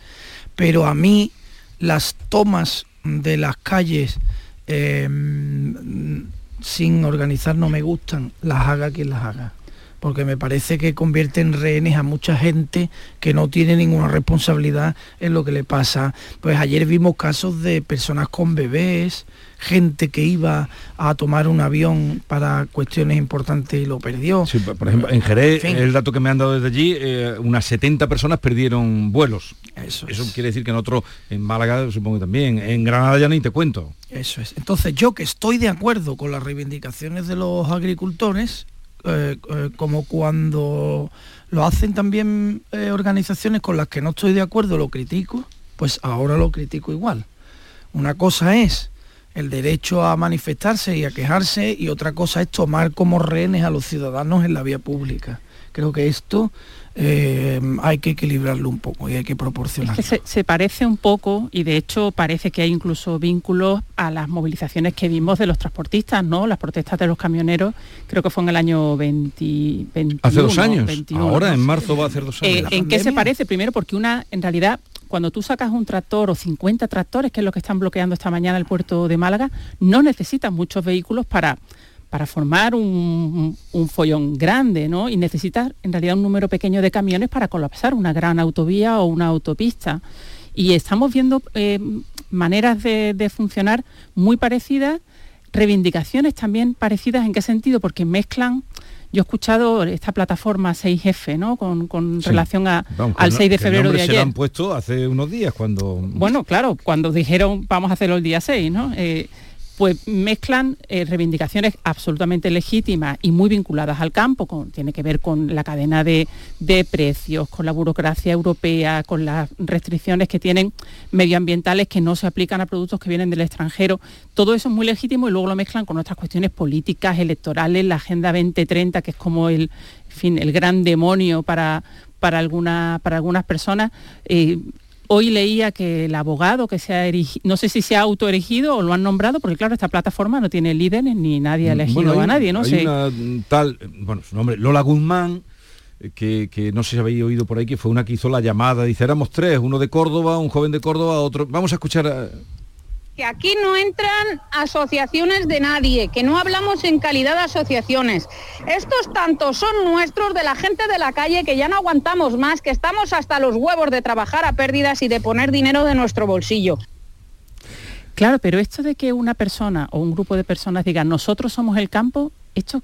pero a mí las tomas de las calles em, sin organizar no me gustan, las haga quien las haga porque me parece que convierte en rehenes a mucha gente que no tiene ninguna responsabilidad en lo que le pasa. Pues ayer vimos casos de personas con bebés, gente que iba a tomar un avión para cuestiones importantes y lo perdió. Sí, por ejemplo, en Jerez, el dato que me han dado desde allí, eh, unas 70 personas perdieron vuelos. Eso, Eso quiere decir que en otro, en Málaga supongo también, en Granada ya ni te cuento. Eso es. Entonces yo que estoy de acuerdo con las reivindicaciones de los agricultores, eh, eh, como cuando lo hacen también organizaciones con las que no estoy de acuerdo, lo critico, pues ahora lo critico igual. Una cosa es el derecho a manifestarse y a quejarse y otra cosa es tomar como rehenes a los ciudadanos en la vía pública. Creo que esto eh, hay que equilibrarlo un poco y hay que proporcionarlo. Es que se, se, parece un poco y de hecho parece que hay incluso vínculos a las movilizaciones que vimos de los transportistas, ¿no? Las protestas de los camioneros, creo que fue en el año 20, 21, Hace dos años. 21, Ahora no en marzo va a hacer dos años. Eh, ¿En qué se parece? Primero porque una, en realidad, cuando tú sacas un tractor o 50 tractores, que es lo que están bloqueando esta mañana el puerto de Málaga, no necesitas muchos vehículos para para formar un, un, follón grande, ¿no? Y necesitas en realidad un número pequeño de camiones para colapsar una gran autovía o una autopista. Y estamos viendo eh, maneras de, de, funcionar muy parecidas, reivindicaciones también parecidas, ¿en qué sentido? Porque mezclan yo he escuchado esta plataforma 6F, ¿no? Con, con sí. relación a, Vamos, al no, 6 de febrero de ayer. se lo han puesto hace unos días cuando... Bueno, claro, cuando dijeron vamos a hacerlo el día 6, ¿no? Eh, pues mezclan eh, reivindicaciones absolutamente legítimas y muy vinculadas al campo, tiene que ver con la cadena de, de, precios, con la burocracia europea, con las restricciones que tienen medioambientales que no se aplican a productos que vienen del extranjero. Todo eso es muy legítimo y luego lo mezclan con otras cuestiones políticas, electorales, la Agenda 2030, que es como el, fin, el gran demonio para, para, alguna, para algunas personas. Eh, Hoy leía que el abogado que se ha erigido, no sé si se ha autoerigido o lo han nombrado, porque claro, esta plataforma no tiene líderes ni nadie ha elegido bueno, hay, a nadie, ¿no? Hay sé. una tal, bueno, su nombre, Lola Guzmán, que, que, no sé si habéis oído por ahí, que fue una que hizo la llamada, dice, éramos tres, uno de Córdoba, un joven de Córdoba, otro... Vamos a escuchar... A... Que aquí no entran asociaciones de nadie, que no hablamos en calidad de asociaciones. Estos tantos son nuestros de la gente de la calle que ya no aguantamos más, que estamos hasta los huevos de trabajar a pérdidas y de poner dinero de nuestro bolsillo. Claro, pero esto de que una persona o un grupo de personas digan nosotros somos el campo, esto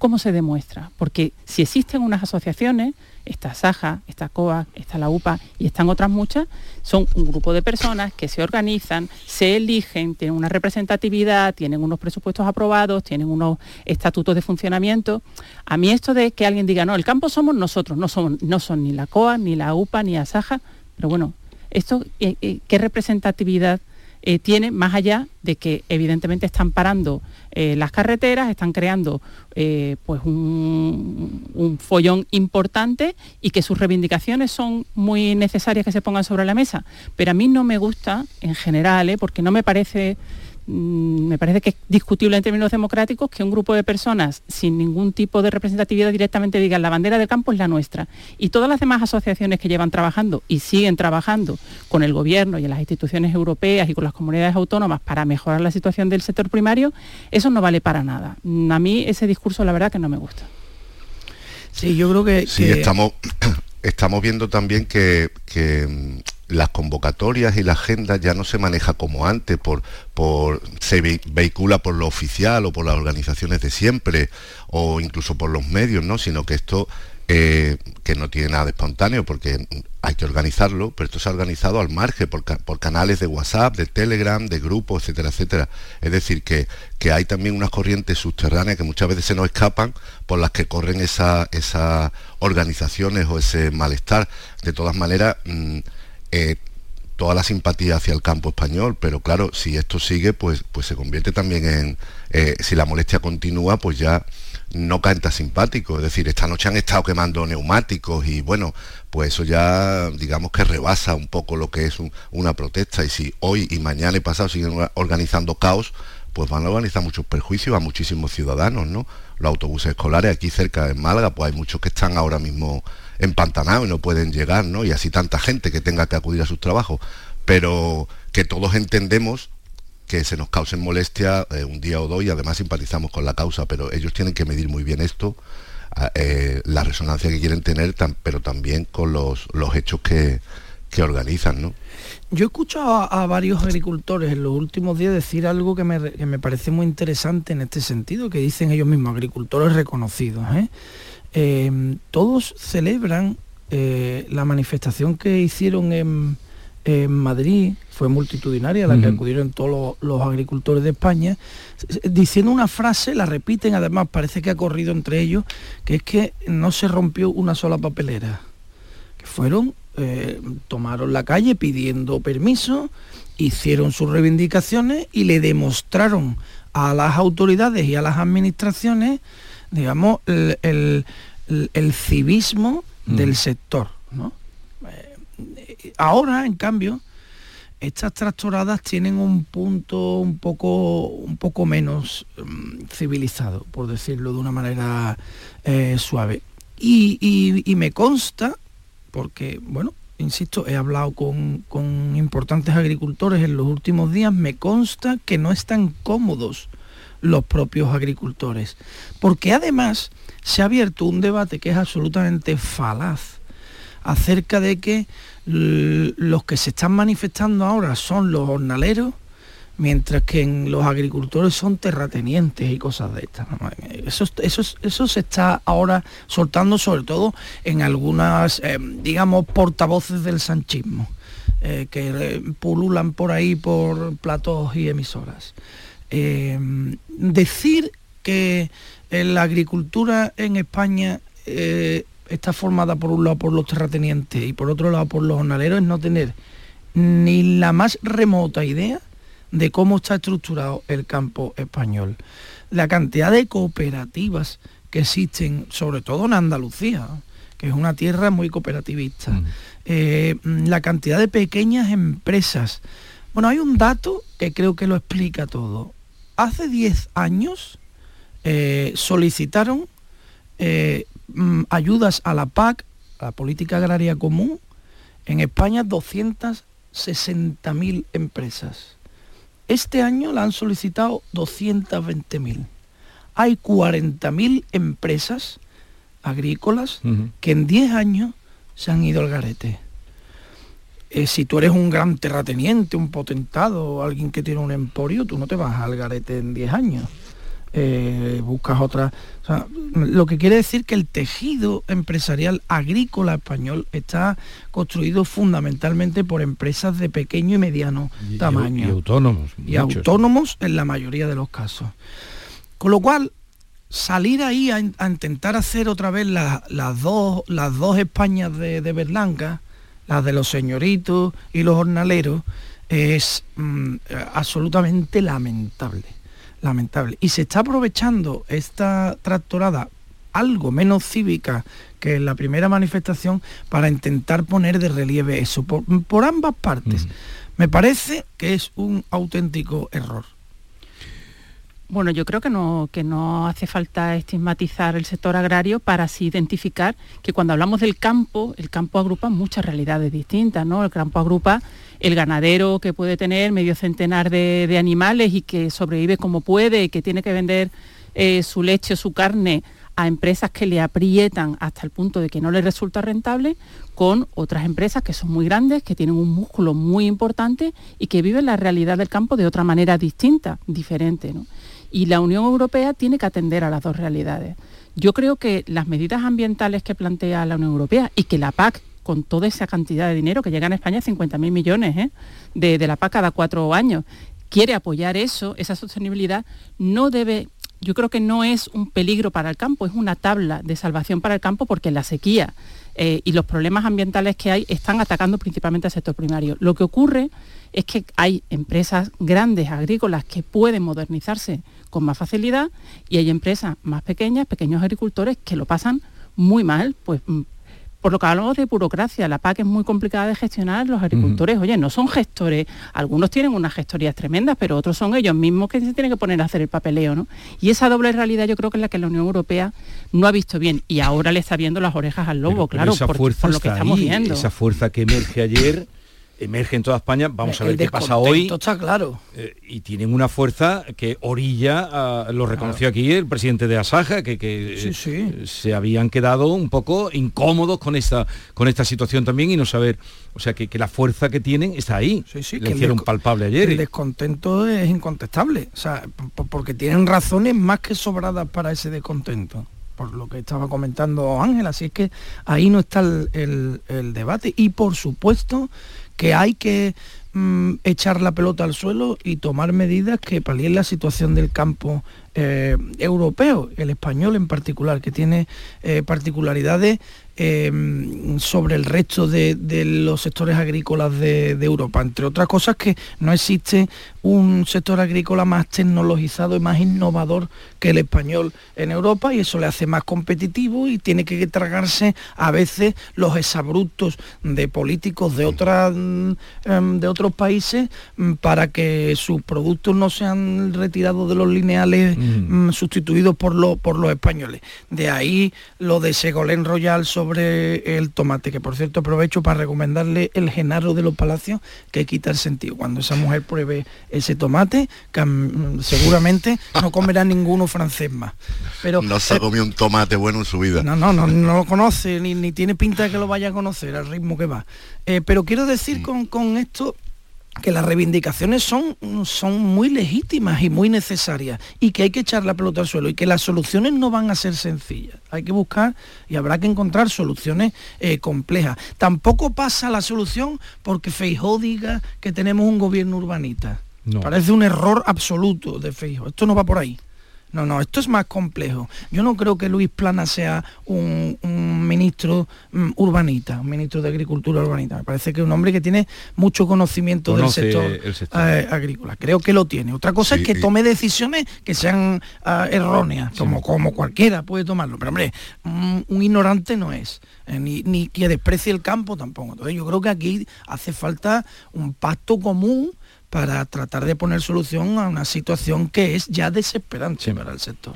¿cómo se demuestra? Porque si existen unas asociaciones, está Saja, está COA, está la UPA y están otras muchas, son un grupo de personas que se organizan, se eligen, tienen una representatividad, tienen unos presupuestos aprobados, tienen unos estatutos de funcionamiento. A mí esto de que alguien diga, no, el campo somos nosotros, no son, no son ni la COA, ni la UPA, ni Asaja, pero bueno, esto, ¿qué representatividad eh, tiene más allá de que evidentemente están parando eh, las carreteras, están creando eh, pues un, follón importante y que sus reivindicaciones son muy necesarias que se pongan sobre la mesa. Pero a mí no me gusta en general, ¿eh? porque no me parece me parece que es discutible en términos democráticos que un grupo de personas sin ningún tipo de representatividad directamente digan la bandera del campo es la nuestra y todas las demás asociaciones que llevan trabajando y siguen trabajando con el gobierno y en las instituciones europeas y con las comunidades autónomas para mejorar la situación del sector primario, eso no vale para nada. A mí ese discurso la verdad que no me gusta. Sí, yo creo que... Sí, que... estamos, estamos viendo también que, que las convocatorias y la agenda ya no se maneja como antes, por, por, se vehicula por lo oficial o por las organizaciones de siempre o incluso por los medios, ¿no? sino que esto eh, que no tiene nada de espontáneo porque hay que organizarlo, pero esto se ha organizado al margen por, por, canales de WhatsApp, de Telegram, de grupos, etcétera, etcétera. Es decir, que, que, hay también unas corrientes subterráneas que muchas veces se nos escapan por las que corren esas esa organizaciones o ese malestar. De todas maneras, mmm, eh, toda la simpatía hacia el campo español, pero claro, si esto sigue, pues, pues se convierte también en, eh, si la molestia continúa, pues ya no canta simpático. Es decir, esta noche han estado quemando neumáticos y bueno, pues eso ya digamos que rebasa un poco lo que es un, una protesta. Y si hoy y mañana y pasado siguen organizando caos, pues van a organizar muchos perjuicios a muchísimos ciudadanos, ¿no? Los autobuses escolares aquí cerca de Málaga, pues hay muchos que están ahora mismo empantanados y no pueden llegar, ¿no? Y así tanta gente que tenga que acudir a sus trabajos. Pero que todos entendemos que se nos causen molestia eh, un día o dos y además simpatizamos con la causa, pero ellos tienen que medir muy bien esto, eh, la resonancia que quieren tener, tam pero también con los, los hechos que, que organizan, ¿no? Yo he escuchado a, a, varios agricultores en los últimos días decir algo que me, que me, parece muy interesante en este sentido, que dicen ellos mismos, agricultores reconocidos. ¿eh? Eh, todos celebran eh, la manifestación que hicieron en, en, Madrid, fue multitudinaria, la uh -huh. que acudieron todos los, los, agricultores de España, diciendo una frase, la repiten, además parece que ha corrido entre ellos, que es que no se rompió una sola papelera, que fueron eh, tomaron la calle pidiendo permiso hicieron sus reivindicaciones y le demostraron a las autoridades y a las administraciones, digamos, el, el- civismo del sector. ¿no? Eh, ahora, en cambio, estas tractoradas tienen un punto un poco, un poco menos mm, civilizado, por decirlo de una manera eh, suave. Y, y- y me consta, porque, bueno, insisto, he hablado con, con importantes agricultores en los últimos días, me consta que no están cómodos los propios agricultores. Porque además se ha abierto un debate que es absolutamente falaz acerca de que l- los que se están manifestando ahora son los jornaleros, mientras que en los agricultores son terratenientes y cosas de estas. Eso, eso, eso se está ahora soltando sobre todo en algunas, eh, digamos, portavoces del sanchismo, eh, que eh, pululan por ahí por platos y emisoras. Eh, decir que eh, la agricultura en España eh, está formada por un lado por los terratenientes y por otro lado por los jornaleros es no tener ni la más remota idea de cómo está estructurado el campo español. La cantidad de cooperativas que existen, sobre todo en Andalucía, que es una tierra muy cooperativista, eh, la cantidad de pequeñas empresas. Bueno, hay un dato que creo que lo explica todo. Hace 10 años eh, solicitaron eh, mm, ayudas a la PAC, a la Política Agraria Común, en España 260.000 empresas. Este año la han solicitado 220.000. Hay 40.000 empresas agrícolas que en 10 años se han ido al garete. Eh, si tú eres un gran terrateniente, un potentado, alguien que tiene un emporio, tú no te vas al garete en 10 años. Eh, buscas otra. o sea, lo que quiere decir que el tejido empresarial agrícola español está construido fundamentalmente por empresas de pequeño y mediano Y- tamaño. y autónomos, Y muchos. autónomos en la mayoría de los casos. Con lo cual, salir ahí a, in- a intentar hacer otra vez la- las, dos, las dos Españas de, de Berlanga, las de los señoritos y los jornaleros, es mm, absolutamente lamentable. Lamentable. Y se está aprovechando esta tractorada algo menos cívica que en la primera manifestación para intentar poner de relieve eso por, por ambas partes. Me parece que es un auténtico error. Bueno, yo creo que no, que no hace falta estigmatizar el sector agrario para así identificar que cuando hablamos del campo, el campo agrupa muchas realidades distintas, ¿no? El campo agrupa el ganadero que puede tener medio centenar de, animales y que sobrevive como puede que tiene que vender eh, su leche o su carne a empresas que le aprietan hasta el punto de que no le resulta rentable, con otras empresas que son muy grandes, que tienen un músculo muy importante y que viven la realidad del campo de otra manera distinta, diferente. ¿no? Y la Unión Europea tiene que atender a las dos realidades. Yo creo que las medidas ambientales que plantea la Unión Europea y que la PAC, con toda esa cantidad de dinero que llega en España, 50.000 millones ¿eh? de, de la PAC cada cuatro años, quiere apoyar eso, esa sostenibilidad, no debe yo creo que no es un peligro para el campo, es una tabla de salvación para el campo porque la sequía eh, y los problemas ambientales que hay están atacando principalmente al sector primario. Lo que ocurre es que hay empresas grandes agrícolas que pueden modernizarse con más facilidad y hay empresas más pequeñas, pequeños agricultores que lo pasan muy mal, pues mm, por lo que hablamos de burocracia, la PAC es muy complicada de gestionar, los agricultores, oye, no son gestores, algunos tienen unas gestorías tremendas, pero otros son ellos mismos que se tienen que poner a hacer el papeleo, ¿no? Y esa doble realidad yo creo que es la que la Unión Europea no ha visto bien y ahora le está viendo las orejas al lobo, Pero claro, por, lo que estamos ahí, viendo. Esa fuerza que emerge ayer, emerge en toda España. Vamos a ver qué pasa hoy. está claro. Eh, y tienen una fuerza que orilla, a- lo reconoció aquí el presidente de Asaja, que, que, Sí, eh, se habían quedado un poco incómodos con esta, con esta situación también y no saber, o sea, que, que la fuerza que tienen está ahí. Sí, sí, Le que hicieron palpable ayer. El descontento es incontestable, o sea, porque tienen razones más que sobradas para ese descontento, por lo que estaba comentando Ángel, así es que ahí no está el, el- el debate. Y por supuesto que hay que mm, echar la pelota al suelo y tomar medidas que palien la situación del campo eh, europeo, el español en particular, que tiene eh, particularidades eh, sobre el resto de, de los sectores agrícolas de, de Europa. Entre otras cosas que no existe un sector agrícola más tecnologizado y más innovador que el español en Europa y eso le hace más competitivo y tiene que tragarse a veces los exabruptos de políticos de, otras, mm, em, de otros países mm, para que sus productos no sean retirados de los lineales mm, sustituidos por, lo- por los españoles. De ahí lo de Segolén Royal sobre el tomate, que por cierto aprovecho para recomendarle el Genaro de los Palacios, que quita el sentido. Cuando esa mujer pruebe ese tomate, que, mm, seguramente no comerá ninguno francés más. Pero no se ha eh, comido un tomate bueno en su vida. no, no, no, no lo conoce, ni, ni tiene pinta de que lo vaya a conocer al ritmo que va. Eh, pero quiero decir con, con esto que las reivindicaciones son, son muy legítimas y muy necesarias y que hay que echar la pelota al suelo y que las soluciones no van a ser sencillas. Hay que buscar y habrá que encontrar soluciones eh, complejas. Tampoco pasa la solución porque Feijó diga que tenemos un gobierno urbanita. No. Parece un error absoluto de Feijó. Esto no va por ahí. No, no, esto es más complejo. Yo no creo que Luis Plana sea un, un ministro mm, urbanita, un ministro de Agricultura urbanita. Me parece que es un hombre que tiene mucho conocimiento Conoce del sector, el sector. eh, agrícola. Creo que lo tiene. Otra cosa Sí, es que y- tome decisiones que sean ah, erróneas, como, como cualquiera puede tomarlo. Pero hombre, un, un ignorante no es, eh, ni, ni que desprecie el campo tampoco. Entonces yo creo que aquí hace falta un pacto común para tratar de poner solución a una situación que es ya desesperante para el sector.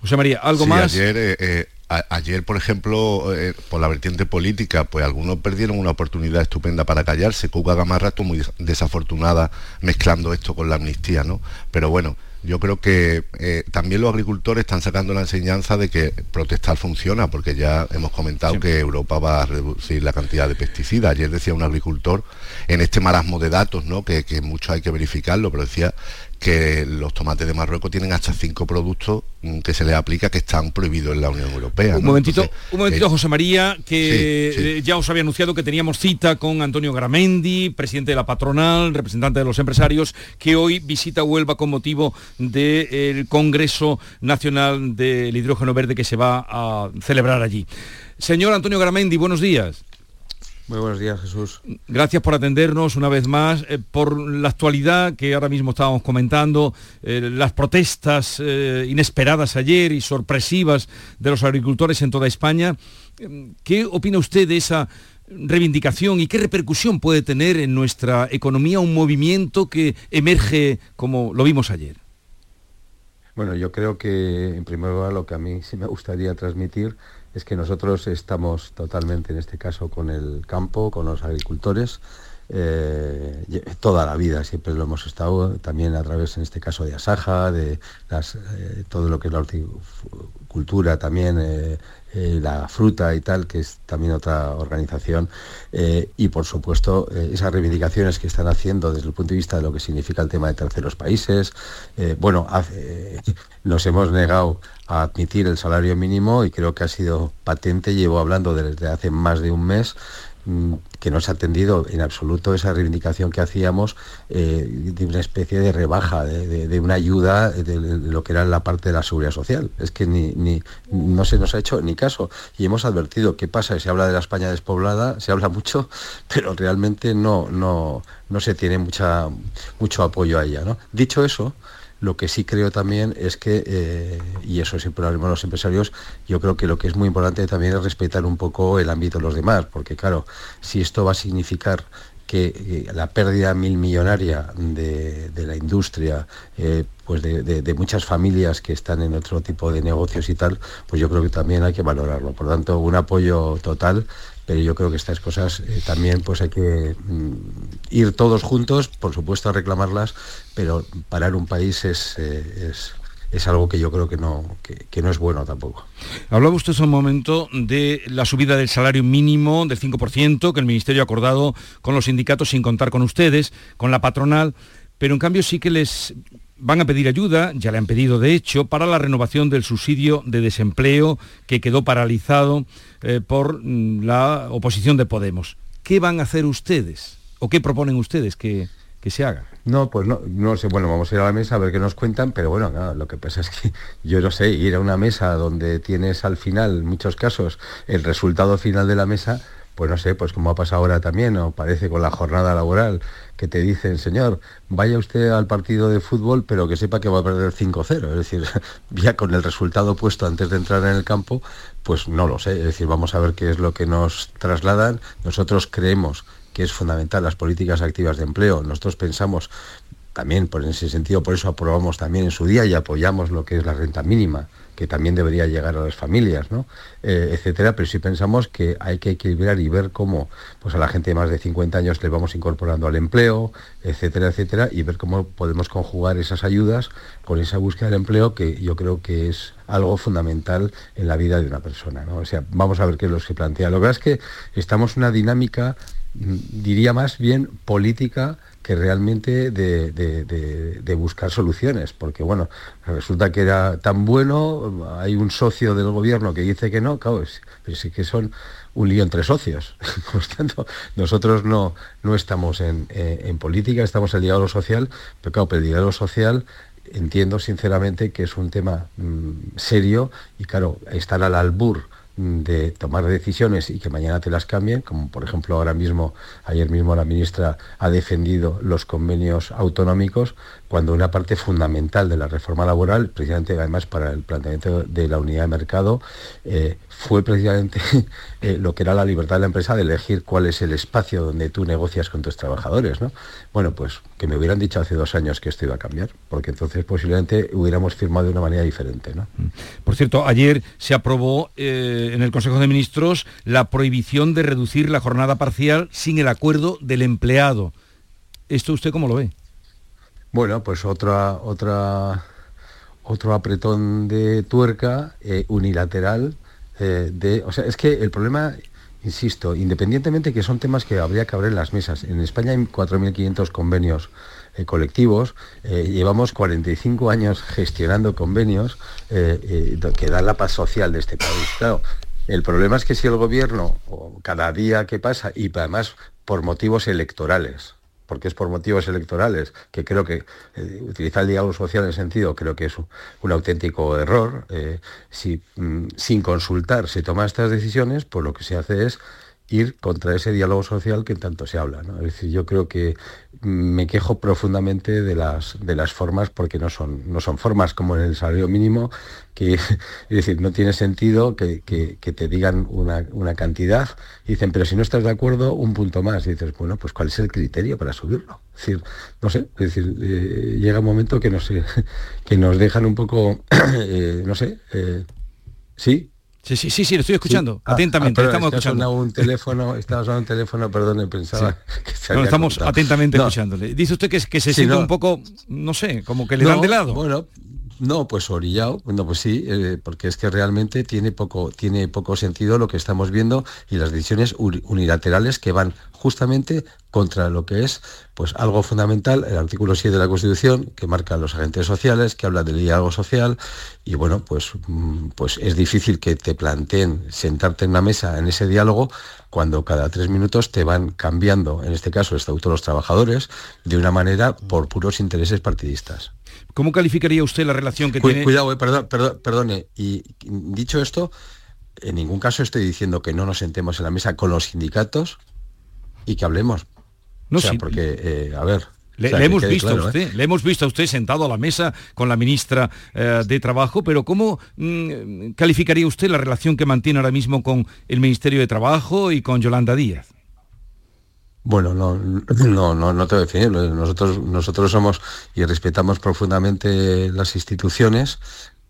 José María, ¿algo Sí, más? Ayer, eh, eh, a- ayer, por ejemplo, eh, por la vertiente política, pues algunos perdieron una oportunidad estupenda para callarse. Cuca Gamarra estuvo muy des- desafortunada mezclando esto con la amnistía, ¿no? Pero bueno, yo creo que eh, también los agricultores están sacando la enseñanza de que protestar funciona, porque ya hemos comentado que Europa va a reducir la cantidad de pesticidas. Ayer decía un agricultor, en este marasmo de datos, ¿no? que, que mucho hay que verificarlo, pero decía que los tomates de Marruecos tienen hasta cinco productos mm, que se les aplica que están prohibidos en la Unión Europea. Un ¿no? momentito, Entonces, un momentito, eh, José María, que sí, sí. eh, ya os había anunciado que teníamos cita con Antonio Gramendi, presidente de la patronal, representante de los empresarios, que hoy visita Huelva con motivo del Congreso Nacional del Hidrógeno Verde que se va a celebrar allí. Señor Antonio Gramendi, buenos días. Muy buenos días, Jesús. Gracias por atendernos una vez más, eh, por la actualidad que ahora mismo estábamos comentando, eh, las protestas eh, inesperadas ayer y sorpresivas de los agricultores en toda España. ¿Qué opina usted de esa reivindicación y qué repercusión puede tener en nuestra economía un movimiento que emerge como lo vimos ayer? Bueno, yo creo que en primer lugar lo que a mí sí me gustaría transmitir es que nosotros estamos totalmente en este caso con el campo, con los agricultores, eh, toda la vida siempre lo hemos estado, también a través en este caso de Asaja, de eh, todo lo que es la horticultura también, eh, la fruta y tal, que es también otra organización, y por supuesto esas reivindicaciones que están haciendo desde el punto de vista de lo que significa el tema de terceros países. bueno, hace- nos hemos negado a admitir el salario mínimo y creo que ha sido patente, llevo hablando desde hace más de un mes mm, que no se ha atendido en absoluto esa reivindicación que hacíamos eh, de una especie de rebaja, de, de- una ayuda de, lo que era la parte de la seguridad social. Es que ni, ni- no se nos ha hecho ni caso. Y hemos advertido qué pasa, se habla de la España despoblada, se habla mucho, pero realmente no, no, no se tiene mucha, mucho apoyo a ella. Dicho eso, lo que sí creo también es que, eh, y eso siempre lo haremos los empresarios, yo creo que lo que es muy importante también es respetar un poco el ámbito de los demás, porque claro, si esto va a significar que eh, la pérdida mil millonaria de, la industria, eh, pues de, de- muchas familias que están en otro tipo de negocios y tal, pues yo creo que también hay que valorarlo. Por tanto, un apoyo total, pero yo creo que estas cosas eh, también pues hay que mm, ir todos juntos, por supuesto a reclamarlas, pero parar un país es, eh, es, algo que yo creo que no, que no es bueno tampoco. Hablaba usted hace un momento de la subida del salario mínimo del 5% que el Ministerio ha acordado con los sindicatos sin contar con ustedes, con la patronal, pero en cambio sí que les van a pedir ayuda, ya le han pedido de hecho, para la renovación del subsidio de desempleo que quedó paralizado eh, por mm, la oposición de Podemos. ¿Qué van a hacer ustedes? ¿O qué proponen ustedes que, que se haga. No, pues no, no sé, bueno, vamos a ir a la mesa a ver qué nos cuentan, pero bueno, no, lo que pasa es que yo no sé, ir a una mesa donde tienes al final, en muchos casos, el resultado final de la mesa, pues no sé, pues como ha pasado ahora también, o parece con la jornada laboral, que te dicen, señor, vaya usted al partido de fútbol, pero que sepa que va a perder 5-0. Es decir, ya con el resultado puesto antes de entrar en el campo, pues no lo sé. Es decir, vamos a ver qué es lo que nos trasladan. Nosotros creemos que es fundamental las políticas activas de empleo. Nosotros pensamos también, por ese sentido, por eso aprobamos también en su día y apoyamos lo que es la renta mínima que también debería llegar a las familias, ¿no? Eh, etcétera, pero sí pensamos que hay que equilibrar y ver cómo pues a la gente de más de 50 años le vamos incorporando al empleo, etcétera, etcétera, y ver cómo podemos conjugar esas ayudas con esa búsqueda del empleo que yo creo que es algo fundamental en la vida de una persona. O sea, vamos a ver qué es lo que se plantea. Lo que es que estamos en una dinámica, diría más bien política, que realmente de, buscar soluciones, porque bueno, resulta que era tan bueno, hay un socio del gobierno que dice que no, claro, pero sí que son un lío entre socios. Por tanto, nosotros no, no estamos en, en política, estamos en el diálogo social, pero claro, pero el diálogo social entiendo sinceramente que es un tema mm, serio y claro, estar al albur de tomar decisiones y que mañana te las cambien, como por ejemplo ahora mismo, ayer mismo la ministra ha defendido los convenios autonómicos, cuando una parte fundamental de la reforma laboral, precisamente además para el planteamiento de la unidad de mercado, eh, fue precisamente eh, lo que era la libertad de la empresa de elegir cuál es el espacio donde tú negocias con tus trabajadores. ¿no? Bueno, pues que me hubieran dicho hace dos años que esto iba a cambiar, porque entonces posiblemente hubiéramos firmado de una manera diferente. ¿no? Mm. Por cierto, ayer se aprobó eh, en el Consejo de Ministros la prohibición de reducir la jornada parcial sin el acuerdo del empleado. ¿Esto usted cómo lo ve? Bueno, pues otra, otra, otro apretón de tuerca eh, unilateral eh, de, o sea, es que el problema, insisto, independientemente que son temas que habría que abrir las mesas. En España hay 4.500 convenios eh, colectivos, llevamos 45 años gestionando convenios que dan la paz social de este país. Claro, el problema es que si el gobierno, cada día que pasa, y además por motivos electorales, porque es por motivos electorales, que creo que eh, utilizar el diálogo social en sentido creo que es un, auténtico error. Eh, si mm, sin consultar se toman estas decisiones, pues lo que se hace es ir contra ese diálogo social que tanto se habla. Es decir, yo creo que me quejo profundamente de las, de las formas porque no son, no son formas como en el salario mínimo, que es decir, no tiene sentido que, te digan una, cantidad y dicen, pero si no estás de acuerdo, un punto más. Y dices, bueno, pues ¿cuál es el criterio para subirlo? Es decir, no sé, es decir, eh, llega un momento que no que nos dejan un poco, eh, no sé, eh, sí, Sí, sí, sí, sí, lo estoy escuchando, ah, atentamente, ah, estamos escuchando. un teléfono, estamos un teléfono, perdón, pensaba que se estamos atentamente escuchándole. Dice usted que, que se siente un poco, no sé, como que le dan de lado. Bueno, no, pues orillado, bueno, pues sí, eh, porque es que realmente tiene poco, tiene poco sentido lo que estamos viendo y las decisiones unilaterales que van justamente contra lo que es pues algo fundamental, el artículo 7 de la Constitución, que marca a los agentes sociales, que habla del diálogo social, y bueno, pues, mm, pues es difícil que te planteen sentarte en una mesa en ese diálogo cuando cada tres minutos te van cambiando, en este caso el Estatuto de los Trabajadores, de una manera por puros intereses partidistas. ¿Cómo calificaría usted la relación que tiene? Cuidado, eh, perdón, perdone. Y dicho esto, en ningún caso estoy diciendo que no nos sentemos en la mesa con los sindicatos y que hablemos. No, sé porque, eh, a ver, le, hemos visto a usted, ¿eh? le hemos visto a usted sentado a la mesa con la ministra de Trabajo, pero ¿cómo mm, calificaría usted la relación que mantiene ahora mismo con el Ministerio de Trabajo y con Yolanda Díaz? Bueno, no, no, no, no te voy a definir. Nosotros, nosotros somos y respetamos profundamente las instituciones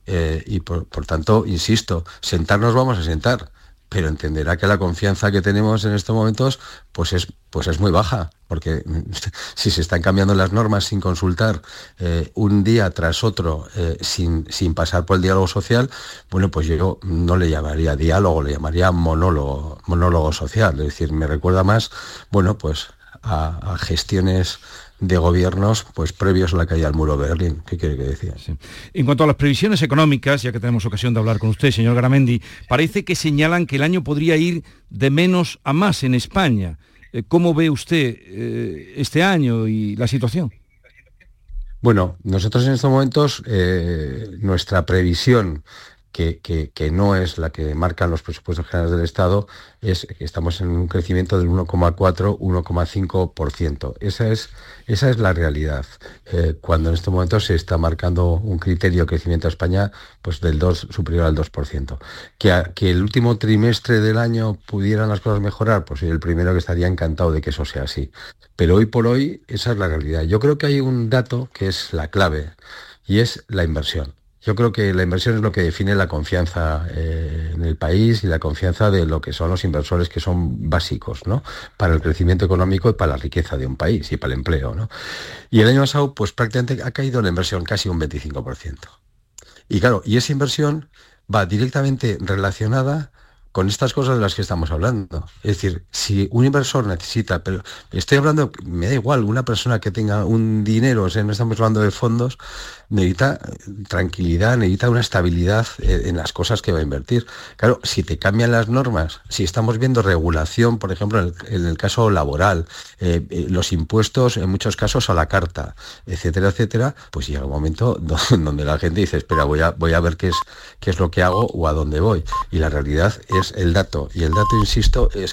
eh, y por, por, tanto, insisto, sentarnos vamos a sentar pero entenderá que la confianza que tenemos en estos momentos pues es, pues es muy baja, porque si se están cambiando las normas sin consultar eh, un día tras otro, eh, sin, sin, pasar por el diálogo social, bueno, pues yo no le llamaría diálogo, le llamaría monólogo, monólogo social. Es decir, me recuerda más, bueno, pues a, a gestiones de gobiernos pues previos a la caída del muro de Berlín. ¿Qué quiere que decía? En cuanto a las previsiones económicas, ya que tenemos ocasión de hablar con usted, señor Garamendi, parece que señalan que el año podría ir de menos a más en España. Eh, ¿Cómo ve usted eh, este año y la situación? Bueno, nosotros en estos momentos, nuestra previsión que, no es la que marcan los presupuestos generales del Estado, es que estamos en un crecimiento del 1,4-1,5%. Esa es, esa es la realidad. Eh, cuando en este momento se está marcando un criterio de crecimiento a España pues del 2 superior al 2%. Que, que el último trimestre del año pudieran las cosas mejorar, pues soy el primero que estaría encantado de que eso sea así. Pero hoy por hoy esa es la realidad. Yo creo que hay un dato que es la clave y es la inversión. Yo creo que la inversión es lo que define la confianza eh, en el país y la confianza de lo que son los inversores que son básicos, ¿no? Para el crecimiento económico y para la riqueza de un país y para el empleo, ¿no? Y el año pasado, pues prácticamente ha caído la inversión casi un 25%. Y claro, y esa inversión va directamente relacionada con estas cosas de las que estamos hablando. Es decir, si un inversor necesita, pero estoy hablando, me da igual, una persona que tenga un dinero, o sea, no estamos hablando de fondos, necesita tranquilidad, necesita una estabilidad eh, en las cosas que va a invertir. Claro, si te cambian las normas, si estamos viendo regulación, por ejemplo, en el, caso laboral, eh, eh, los impuestos en muchos casos a la carta, etcétera, etcétera, pues llega un momento donde la gente dice, espera, voy a, voy a ver qué es, qué es lo que hago o a dónde voy. Y la realidad es el dato. Y el dato, insisto, es